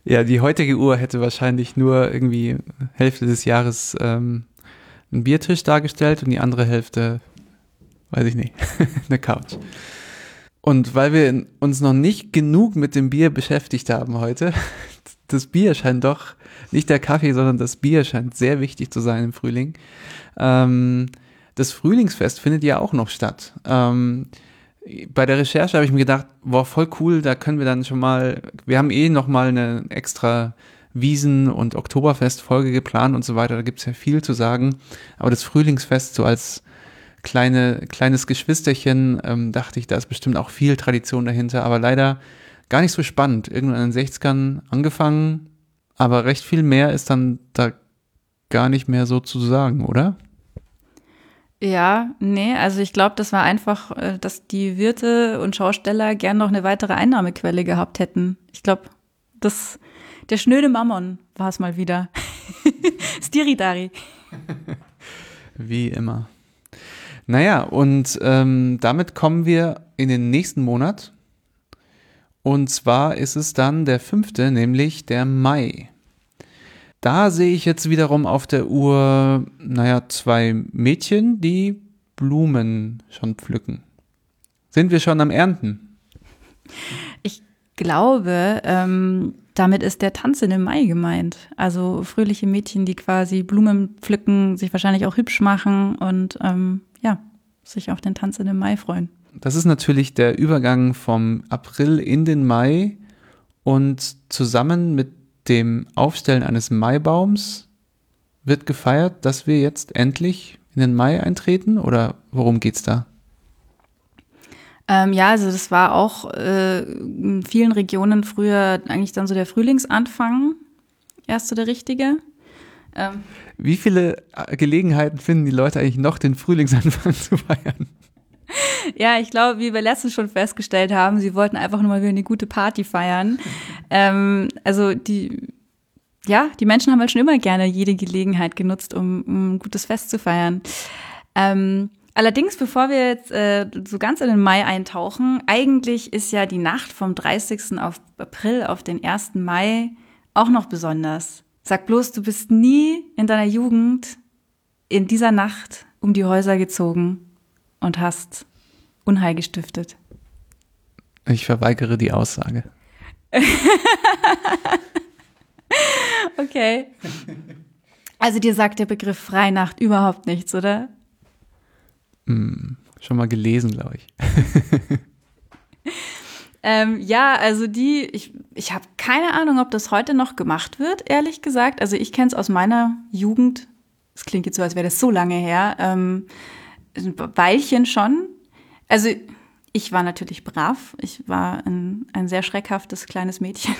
ja, die heutige Uhr hätte wahrscheinlich nur irgendwie Hälfte des Jahres ähm, einen Biertisch dargestellt und die andere Hälfte, weiß ich nicht, eine Couch. Und weil wir uns noch nicht genug mit dem Bier beschäftigt haben heute, das Bier scheint doch, nicht der Kaffee, sondern das Bier scheint sehr wichtig zu sein im Frühling. Ähm, das Frühlingsfest findet ja auch noch statt. Ähm, bei der Recherche habe ich mir gedacht, boah, voll cool, da können wir dann schon mal, wir haben eh noch mal eine extra Wiesen- und Oktoberfest-Folge geplant und so weiter. Da gibt es ja viel zu sagen. Aber das Frühlingsfest so als kleine, kleines Geschwisterchen, ähm, dachte ich, da ist bestimmt auch viel Tradition dahinter. Aber leider gar nicht so spannend. Irgendwann in den 60ern angefangen, aber recht viel mehr ist dann da gar nicht mehr so zu sagen, oder? Ja, nee, also ich glaube, das war einfach, äh, dass die Wirte und Schausteller gern noch eine weitere Einnahmequelle gehabt hätten. Ich glaube, das der schnöde Mammon war es mal wieder. Stiridari. Wie immer. Naja, und ähm, damit kommen wir in den nächsten Monat. Und zwar ist es dann der fünfte, nämlich der Mai. Da sehe ich jetzt wiederum auf der Uhr, naja, zwei Mädchen, die Blumen schon pflücken. Sind wir schon am Ernten? Ich glaube, ähm, damit ist der Tanz in dem Mai gemeint. Also fröhliche Mädchen, die quasi Blumen pflücken, sich wahrscheinlich auch hübsch machen und ähm, ja, sich auf den Tanz in dem Mai freuen. Das ist natürlich der Übergang vom April in den Mai und zusammen mit dem Aufstellen eines Maibaums wird gefeiert, dass wir jetzt endlich in den Mai eintreten oder worum geht's da? Ähm, ja, also das war auch äh, in vielen Regionen früher eigentlich dann so der Frühlingsanfang, erst so der richtige. Ähm, Wie viele Gelegenheiten finden die Leute eigentlich noch, den Frühlingsanfang zu feiern? Ja, ich glaube, wie wir letztens schon festgestellt haben, sie wollten einfach nur mal wieder eine gute Party feiern. ähm, also die, ja, die Menschen haben halt schon immer gerne jede Gelegenheit genutzt, um, ein gutes Fest zu feiern. Ähm, Allerdings, bevor wir jetzt äh, so ganz in den Mai eintauchen, eigentlich ist ja die Nacht vom 30. auf April auf den 1. Mai auch noch besonders. Sag bloß, du bist nie in deiner Jugend in dieser Nacht um die Häuser gezogen und hast Unheil gestiftet. Ich verweigere die Aussage. okay. Also dir sagt der Begriff Freinacht überhaupt nichts, oder? Hm, schon mal gelesen, glaube ich. ähm, ja, also die, ich, ich habe keine Ahnung, ob das heute noch gemacht wird, ehrlich gesagt. Also ich kenne es aus meiner Jugend. Es klingt jetzt so, als wäre das so lange her. Ähm, ein Weilchen schon. Also ich war natürlich brav. Ich war ein, ein sehr schreckhaftes kleines Mädchen.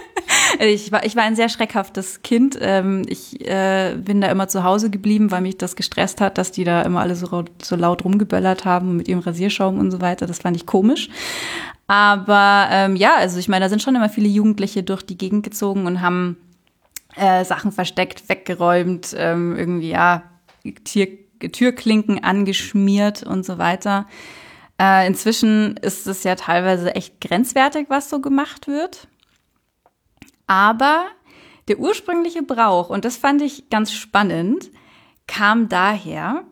ich, war, ich war ein sehr schreckhaftes Kind. Ähm, ich äh, bin da immer zu Hause geblieben, weil mich das gestresst hat, dass die da immer alle so, so laut rumgeböllert haben mit ihrem Rasierschaum und so weiter. Das fand ich komisch. Aber ähm, ja, also ich meine, da sind schon immer viele Jugendliche durch die Gegend gezogen und haben äh, Sachen versteckt, weggeräumt, ähm, irgendwie, ja, Tier Türklinken angeschmiert und so weiter. Äh, inzwischen ist es ja teilweise echt grenzwertig, was so gemacht wird. Aber der ursprüngliche Brauch, und das fand ich ganz spannend, kam daher,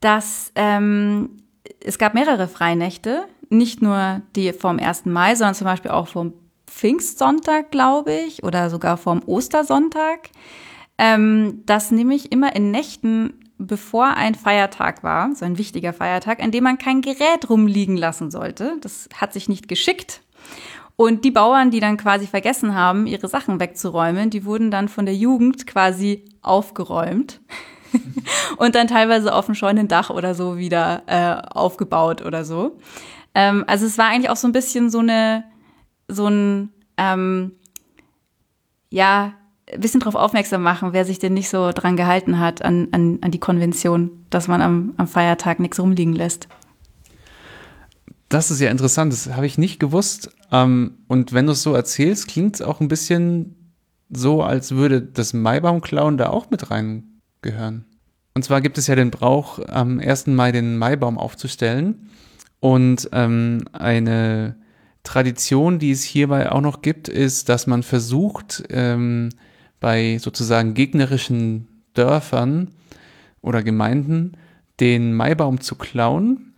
dass ähm, es gab mehrere Freinächte, nicht nur die vom 1. Mai, sondern zum Beispiel auch vom Pfingstsonntag, glaube ich, oder sogar vom Ostersonntag, ähm, dass nämlich immer in Nächten, bevor ein Feiertag war, so ein wichtiger Feiertag, an dem man kein Gerät rumliegen lassen sollte, das hat sich nicht geschickt. Und die Bauern, die dann quasi vergessen haben, ihre Sachen wegzuräumen, die wurden dann von der Jugend quasi aufgeräumt und dann teilweise auf dem Scheunendach oder so wieder äh, aufgebaut oder so. Ähm, also es war eigentlich auch so ein bisschen so eine, so ein, ähm, ja, ein bisschen darauf aufmerksam machen, wer sich denn nicht so dran gehalten hat an, an, an die Konvention, dass man am, am Feiertag nichts rumliegen lässt. Das ist ja interessant, das habe ich nicht gewusst. Ähm, und wenn du es so erzählst, klingt es auch ein bisschen so, als würde das Maibaumklauen da auch mit reingehören. Und zwar gibt es ja den Brauch, am 1. Mai den Maibaum aufzustellen. Und ähm, eine Tradition, die es hierbei auch noch gibt, ist, dass man versucht, ähm, bei sozusagen gegnerischen Dörfern oder Gemeinden den Maibaum zu klauen.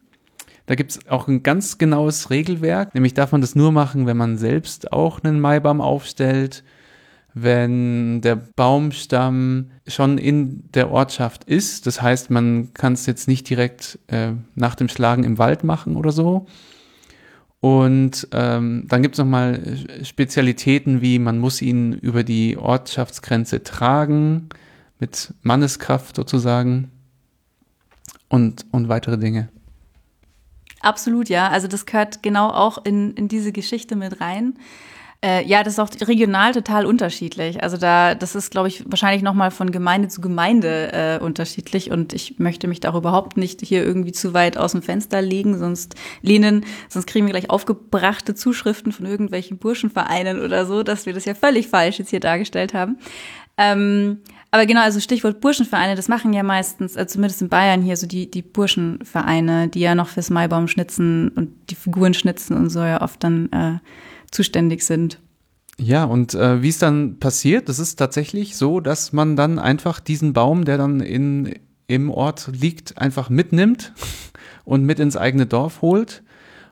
Da gibt es auch ein ganz genaues Regelwerk, nämlich darf man das nur machen, wenn man selbst auch einen Maibaum aufstellt wenn der Baumstamm schon in der Ortschaft ist. Das heißt, man kann es jetzt nicht direkt äh, nach dem Schlagen im Wald machen oder so. Und ähm, dann gibt es nochmal Spezialitäten wie man muss ihn über die Ortschaftsgrenze tragen, mit Manneskraft sozusagen und, und weitere Dinge. Absolut, ja. Also das gehört genau auch in, in diese Geschichte mit rein. Äh, ja, das ist auch regional total unterschiedlich. Also da, das ist, glaube ich, wahrscheinlich nochmal von Gemeinde zu Gemeinde äh, unterschiedlich. Und ich möchte mich da auch überhaupt nicht hier irgendwie zu weit aus dem Fenster legen, sonst lehnen, sonst kriegen wir gleich aufgebrachte Zuschriften von irgendwelchen Burschenvereinen oder so, dass wir das ja völlig falsch jetzt hier dargestellt haben. Ähm, aber genau, also Stichwort Burschenvereine, das machen ja meistens, äh, zumindest in Bayern hier, so die, die Burschenvereine, die ja noch fürs Maibaum schnitzen und die Figuren schnitzen und so ja oft dann äh, zuständig sind. Ja, und äh, wie es dann passiert, das ist tatsächlich so, dass man dann einfach diesen Baum, der dann in, im Ort liegt, einfach mitnimmt und mit ins eigene Dorf holt.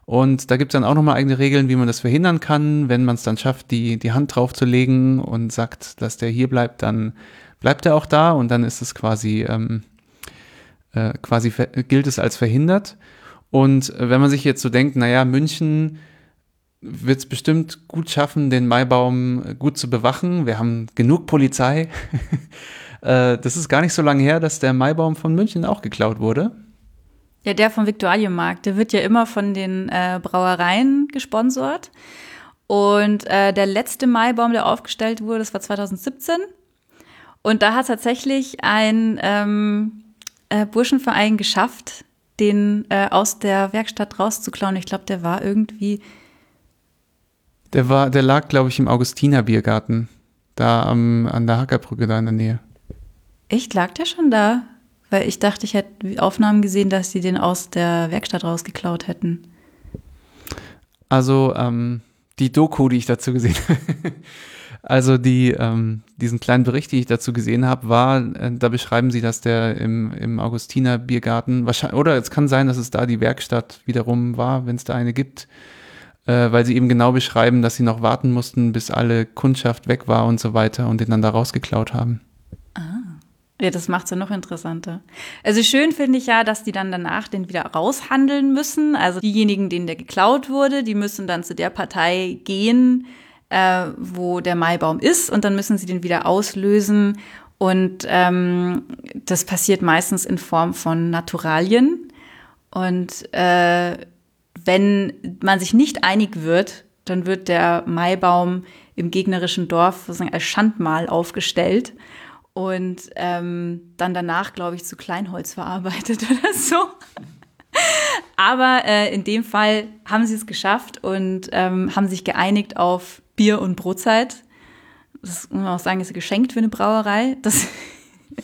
Und da gibt es dann auch nochmal eigene Regeln, wie man das verhindern kann. Wenn man es dann schafft, die, die Hand drauf zu legen und sagt, dass der hier bleibt, dann bleibt er auch da und dann ist es quasi, ähm, äh, quasi gilt es als verhindert. Und äh, wenn man sich jetzt so denkt, naja, München wird es bestimmt gut schaffen, den Maibaum gut zu bewachen. Wir haben genug Polizei. Äh, das ist gar nicht so lange her, dass der Maibaum von München auch geklaut wurde. Ja, der vom Viktualienmarkt, der wird ja immer von den äh, Brauereien gesponsert. Und äh, der letzte Maibaum, der aufgestellt wurde, das war 2017. Und da hat tatsächlich ein ähm, äh, Burschenverein geschafft, den äh, aus der Werkstatt rauszuklauen. Ich glaube, der war irgendwie der war, der lag, glaube ich, im Augustiner Biergarten. Da am, an der Hackerbrücke da in der Nähe. Echt, lag der schon da? Weil ich dachte, ich hätte Aufnahmen gesehen, dass sie den aus der Werkstatt rausgeklaut hätten. Also, ähm, die Doku, die ich dazu gesehen habe. also die, ähm, diesen kleinen Bericht, den ich dazu gesehen habe, war, äh, da beschreiben sie, dass der im, im Augustiner Biergarten, wahrscheinlich, oder es kann sein, dass es da die Werkstatt wiederum war, wenn es da eine gibt, äh, weil sie eben genau beschreiben, dass sie noch warten mussten, bis alle Kundschaft weg war und so weiter und den dann da rausgeklaut haben. Ah. Ja, das macht es ja noch interessanter. Also schön finde ich ja, dass die dann danach den wieder raushandeln müssen. Also diejenigen, denen der geklaut wurde, die müssen dann zu der Partei gehen, äh, wo der Maibaum ist und dann müssen sie den wieder auslösen. Und ähm, das passiert meistens in Form von Naturalien. Und äh, wenn man sich nicht einig wird, dann wird der Maibaum im gegnerischen Dorf sozusagen als Schandmal aufgestellt und ähm, dann danach, glaube ich, zu Kleinholz verarbeitet oder so. Aber äh, in dem Fall haben sie es geschafft und ähm, haben sich geeinigt auf Bier und Brotzeit. Das muss man auch sagen, ist geschenkt für eine Brauerei. Das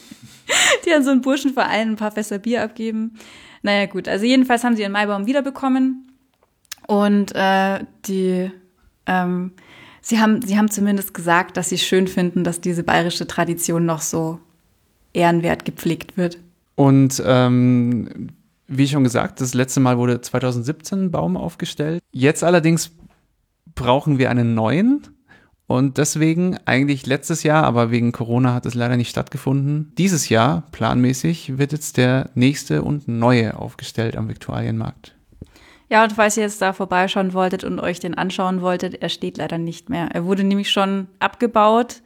die an so einen Burschenverein ein paar Fässer Bier abgeben. Naja, gut. Also jedenfalls haben sie ihren Maibaum wiederbekommen. Und äh, die, ähm, sie, haben, sie haben zumindest gesagt, dass sie schön finden, dass diese bayerische Tradition noch so ehrenwert gepflegt wird. Und ähm, wie schon gesagt, das letzte Mal wurde 2017 ein Baum aufgestellt. Jetzt allerdings brauchen wir einen neuen. Und deswegen eigentlich letztes Jahr, aber wegen Corona hat es leider nicht stattgefunden. Dieses Jahr, planmäßig, wird jetzt der nächste und neue aufgestellt am Viktualienmarkt. Ja, und falls ihr jetzt da vorbeischauen wolltet und euch den anschauen wolltet, er steht leider nicht mehr. Er wurde nämlich schon abgebaut,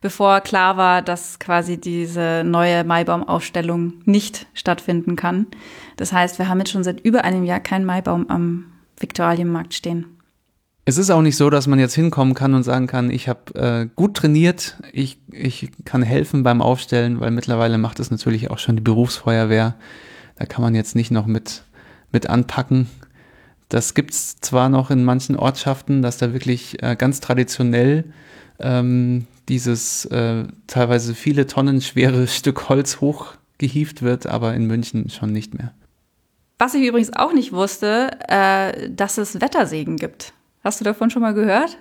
bevor klar war, dass quasi diese neue Maibaumaufstellung nicht stattfinden kann. Das heißt, wir haben jetzt schon seit über einem Jahr keinen Maibaum am Viktualienmarkt stehen. Es ist auch nicht so, dass man jetzt hinkommen kann und sagen kann, ich habe äh, gut trainiert, ich, ich kann helfen beim Aufstellen, weil mittlerweile macht es natürlich auch schon die Berufsfeuerwehr. Da kann man jetzt nicht noch mit, mit anpacken. Das gibt es zwar noch in manchen Ortschaften, dass da wirklich äh, ganz traditionell ähm, dieses äh, teilweise viele Tonnen schwere Stück Holz hochgehieft wird, aber in München schon nicht mehr. Was ich übrigens auch nicht wusste, äh, dass es Wettersegen gibt. Hast du davon schon mal gehört?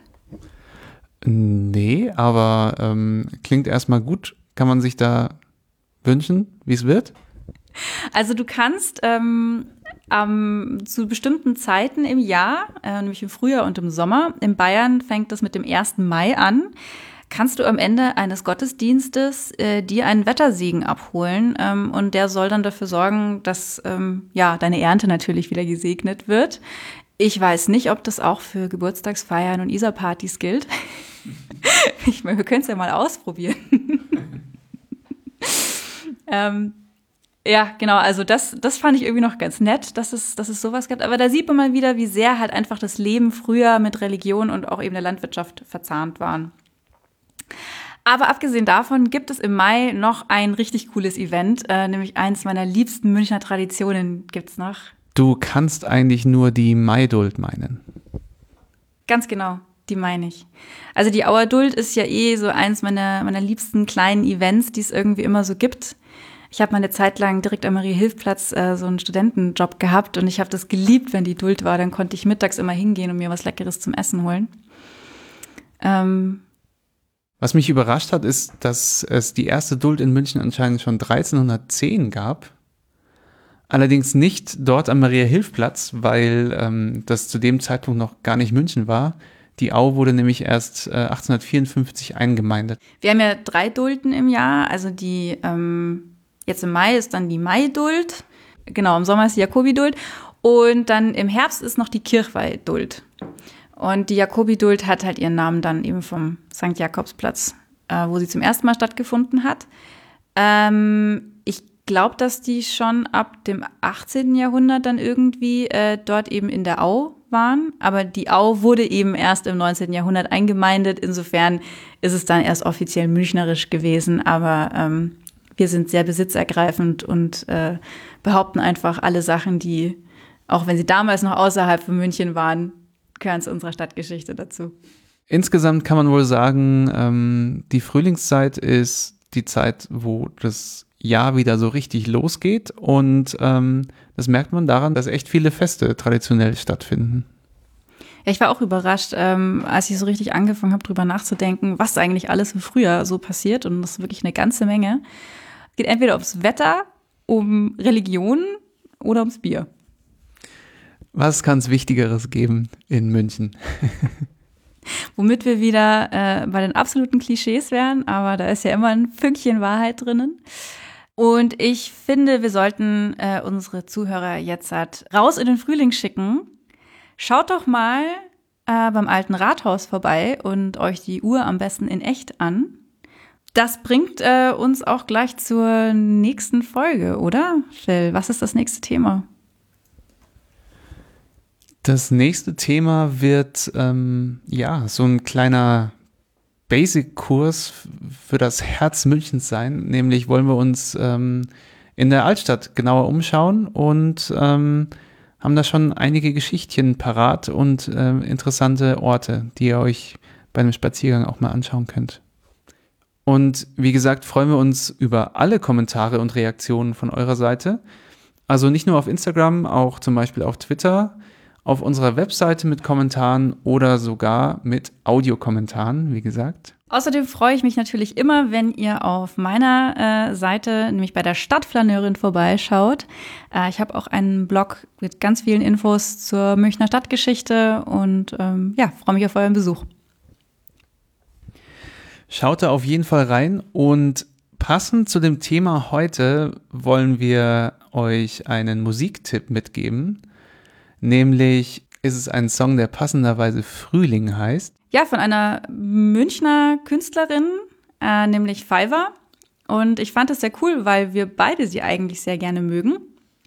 Nee, aber ähm, klingt erstmal gut. Kann man sich da wünschen, wie es wird? Also du kannst ähm, ähm, zu bestimmten Zeiten im Jahr, äh, nämlich im Frühjahr und im Sommer, in Bayern fängt das mit dem 1. Mai an, kannst du am Ende eines Gottesdienstes äh, dir einen Wettersegen abholen ähm, und der soll dann dafür sorgen, dass ähm, ja deine Ernte natürlich wieder gesegnet wird. Ich weiß nicht, ob das auch für Geburtstagsfeiern und Isa-Partys gilt. ich meine, wir können es ja mal ausprobieren. ähm, ja, genau, also das, das fand ich irgendwie noch ganz nett, dass es, dass es sowas gibt. Aber da sieht man mal wieder, wie sehr halt einfach das Leben früher mit Religion und auch eben der Landwirtschaft verzahnt waren. Aber abgesehen davon gibt es im Mai noch ein richtig cooles Event, äh, nämlich eins meiner liebsten Münchner Traditionen gibt's noch. Du kannst eigentlich nur die Maidult meinen. Ganz genau, die meine ich. Also die Auerduld ist ja eh so eins meiner, meiner liebsten kleinen Events, die es irgendwie immer so gibt. Ich habe mal eine Zeit lang direkt am Marie-Hilf-Platz äh, so einen Studentenjob gehabt und ich habe das geliebt, wenn die Duld war. Dann konnte ich mittags immer hingehen und mir was Leckeres zum Essen holen. Ähm, was mich überrascht hat, ist, dass es die erste Duld in München anscheinend schon 1310 gab. Allerdings nicht dort am Maria-Hilf-Platz, weil ähm, das zu dem Zeitpunkt noch gar nicht München war. Die Au wurde nämlich erst äh, 1854 eingemeindet. Wir haben ja drei Dulden im Jahr, also die ähm, Jetzt im Mai ist dann die Maiduld. Genau, im Sommer ist die Jakobiduld. Und dann im Herbst ist noch die Kirchweihduld. Und die Jakobiduld hat halt ihren Namen dann eben vom St. Jakobsplatz, äh, wo sie zum ersten Mal stattgefunden hat. Ähm, glaube, dass die schon ab dem 18. Jahrhundert dann irgendwie äh, dort eben in der Au waren. Aber die Au wurde eben erst im 19. Jahrhundert eingemeindet. Insofern ist es dann erst offiziell münchnerisch gewesen. Aber ähm, wir sind sehr besitzergreifend und äh, behaupten einfach alle Sachen, die, auch wenn sie damals noch außerhalb von München waren, gehören zu unserer Stadtgeschichte dazu. Insgesamt kann man wohl sagen, ähm, die Frühlingszeit ist die Zeit, wo das Jahr wieder so richtig losgeht und ähm, das merkt man daran, dass echt viele Feste traditionell stattfinden. Ja, ich war auch überrascht, ähm, als ich so richtig angefangen habe, drüber nachzudenken, was eigentlich alles im Frühjahr so passiert und das ist wirklich eine ganze Menge geht entweder ums Wetter, um Religion oder ums Bier. Was kann es Wichtigeres geben in München? Womit wir wieder äh, bei den absoluten Klischees wären, aber da ist ja immer ein Fünkchen Wahrheit drinnen. Und ich finde, wir sollten äh, unsere Zuhörer jetzt halt raus in den Frühling schicken. Schaut doch mal äh, beim alten Rathaus vorbei und euch die Uhr am besten in echt an. Das bringt äh, uns auch gleich zur nächsten Folge, oder? Phil, was ist das nächste Thema? Das nächste Thema wird ähm, ja so ein kleiner Basic-Kurs für das Herz Münchens sein. Nämlich wollen wir uns ähm, in der Altstadt genauer umschauen und ähm, haben da schon einige Geschichtchen parat und äh, interessante Orte, die ihr euch bei einem Spaziergang auch mal anschauen könnt. Und wie gesagt, freuen wir uns über alle Kommentare und Reaktionen von eurer Seite. Also nicht nur auf Instagram, auch zum Beispiel auf Twitter, auf unserer Webseite mit Kommentaren oder sogar mit Audiokommentaren, wie gesagt. Außerdem freue ich mich natürlich immer, wenn ihr auf meiner äh, Seite, nämlich bei der Stadtflaneurin, vorbeischaut. Äh, ich habe auch einen Blog mit ganz vielen Infos zur Münchner Stadtgeschichte und ähm, ja, freue mich auf euren Besuch. Schaut da auf jeden Fall rein und passend zu dem Thema heute wollen wir euch einen Musiktipp mitgeben. Nämlich ist es ein Song, der passenderweise Frühling heißt. Ja, von einer Münchner Künstlerin, äh, nämlich Fiverr. Und ich fand es sehr cool, weil wir beide sie eigentlich sehr gerne mögen.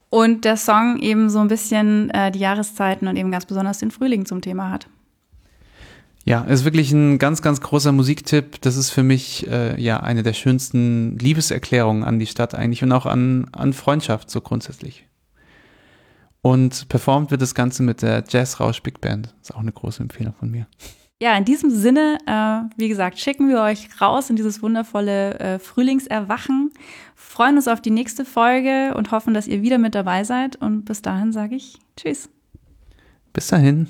Und der Song eben so ein bisschen äh, die Jahreszeiten und eben ganz besonders den Frühling zum Thema hat. Ja, ist wirklich ein ganz, ganz großer Musiktipp. Das ist für mich äh, ja eine der schönsten Liebeserklärungen an die Stadt eigentlich und auch an, an Freundschaft so grundsätzlich. Und performt wird das Ganze mit der Jazz Rausch Big Band. Ist auch eine große Empfehlung von mir. Ja, in diesem Sinne, äh, wie gesagt, schicken wir euch raus in dieses wundervolle äh, Frühlingserwachen, freuen uns auf die nächste Folge und hoffen, dass ihr wieder mit dabei seid. Und bis dahin sage ich Tschüss. Bis dahin.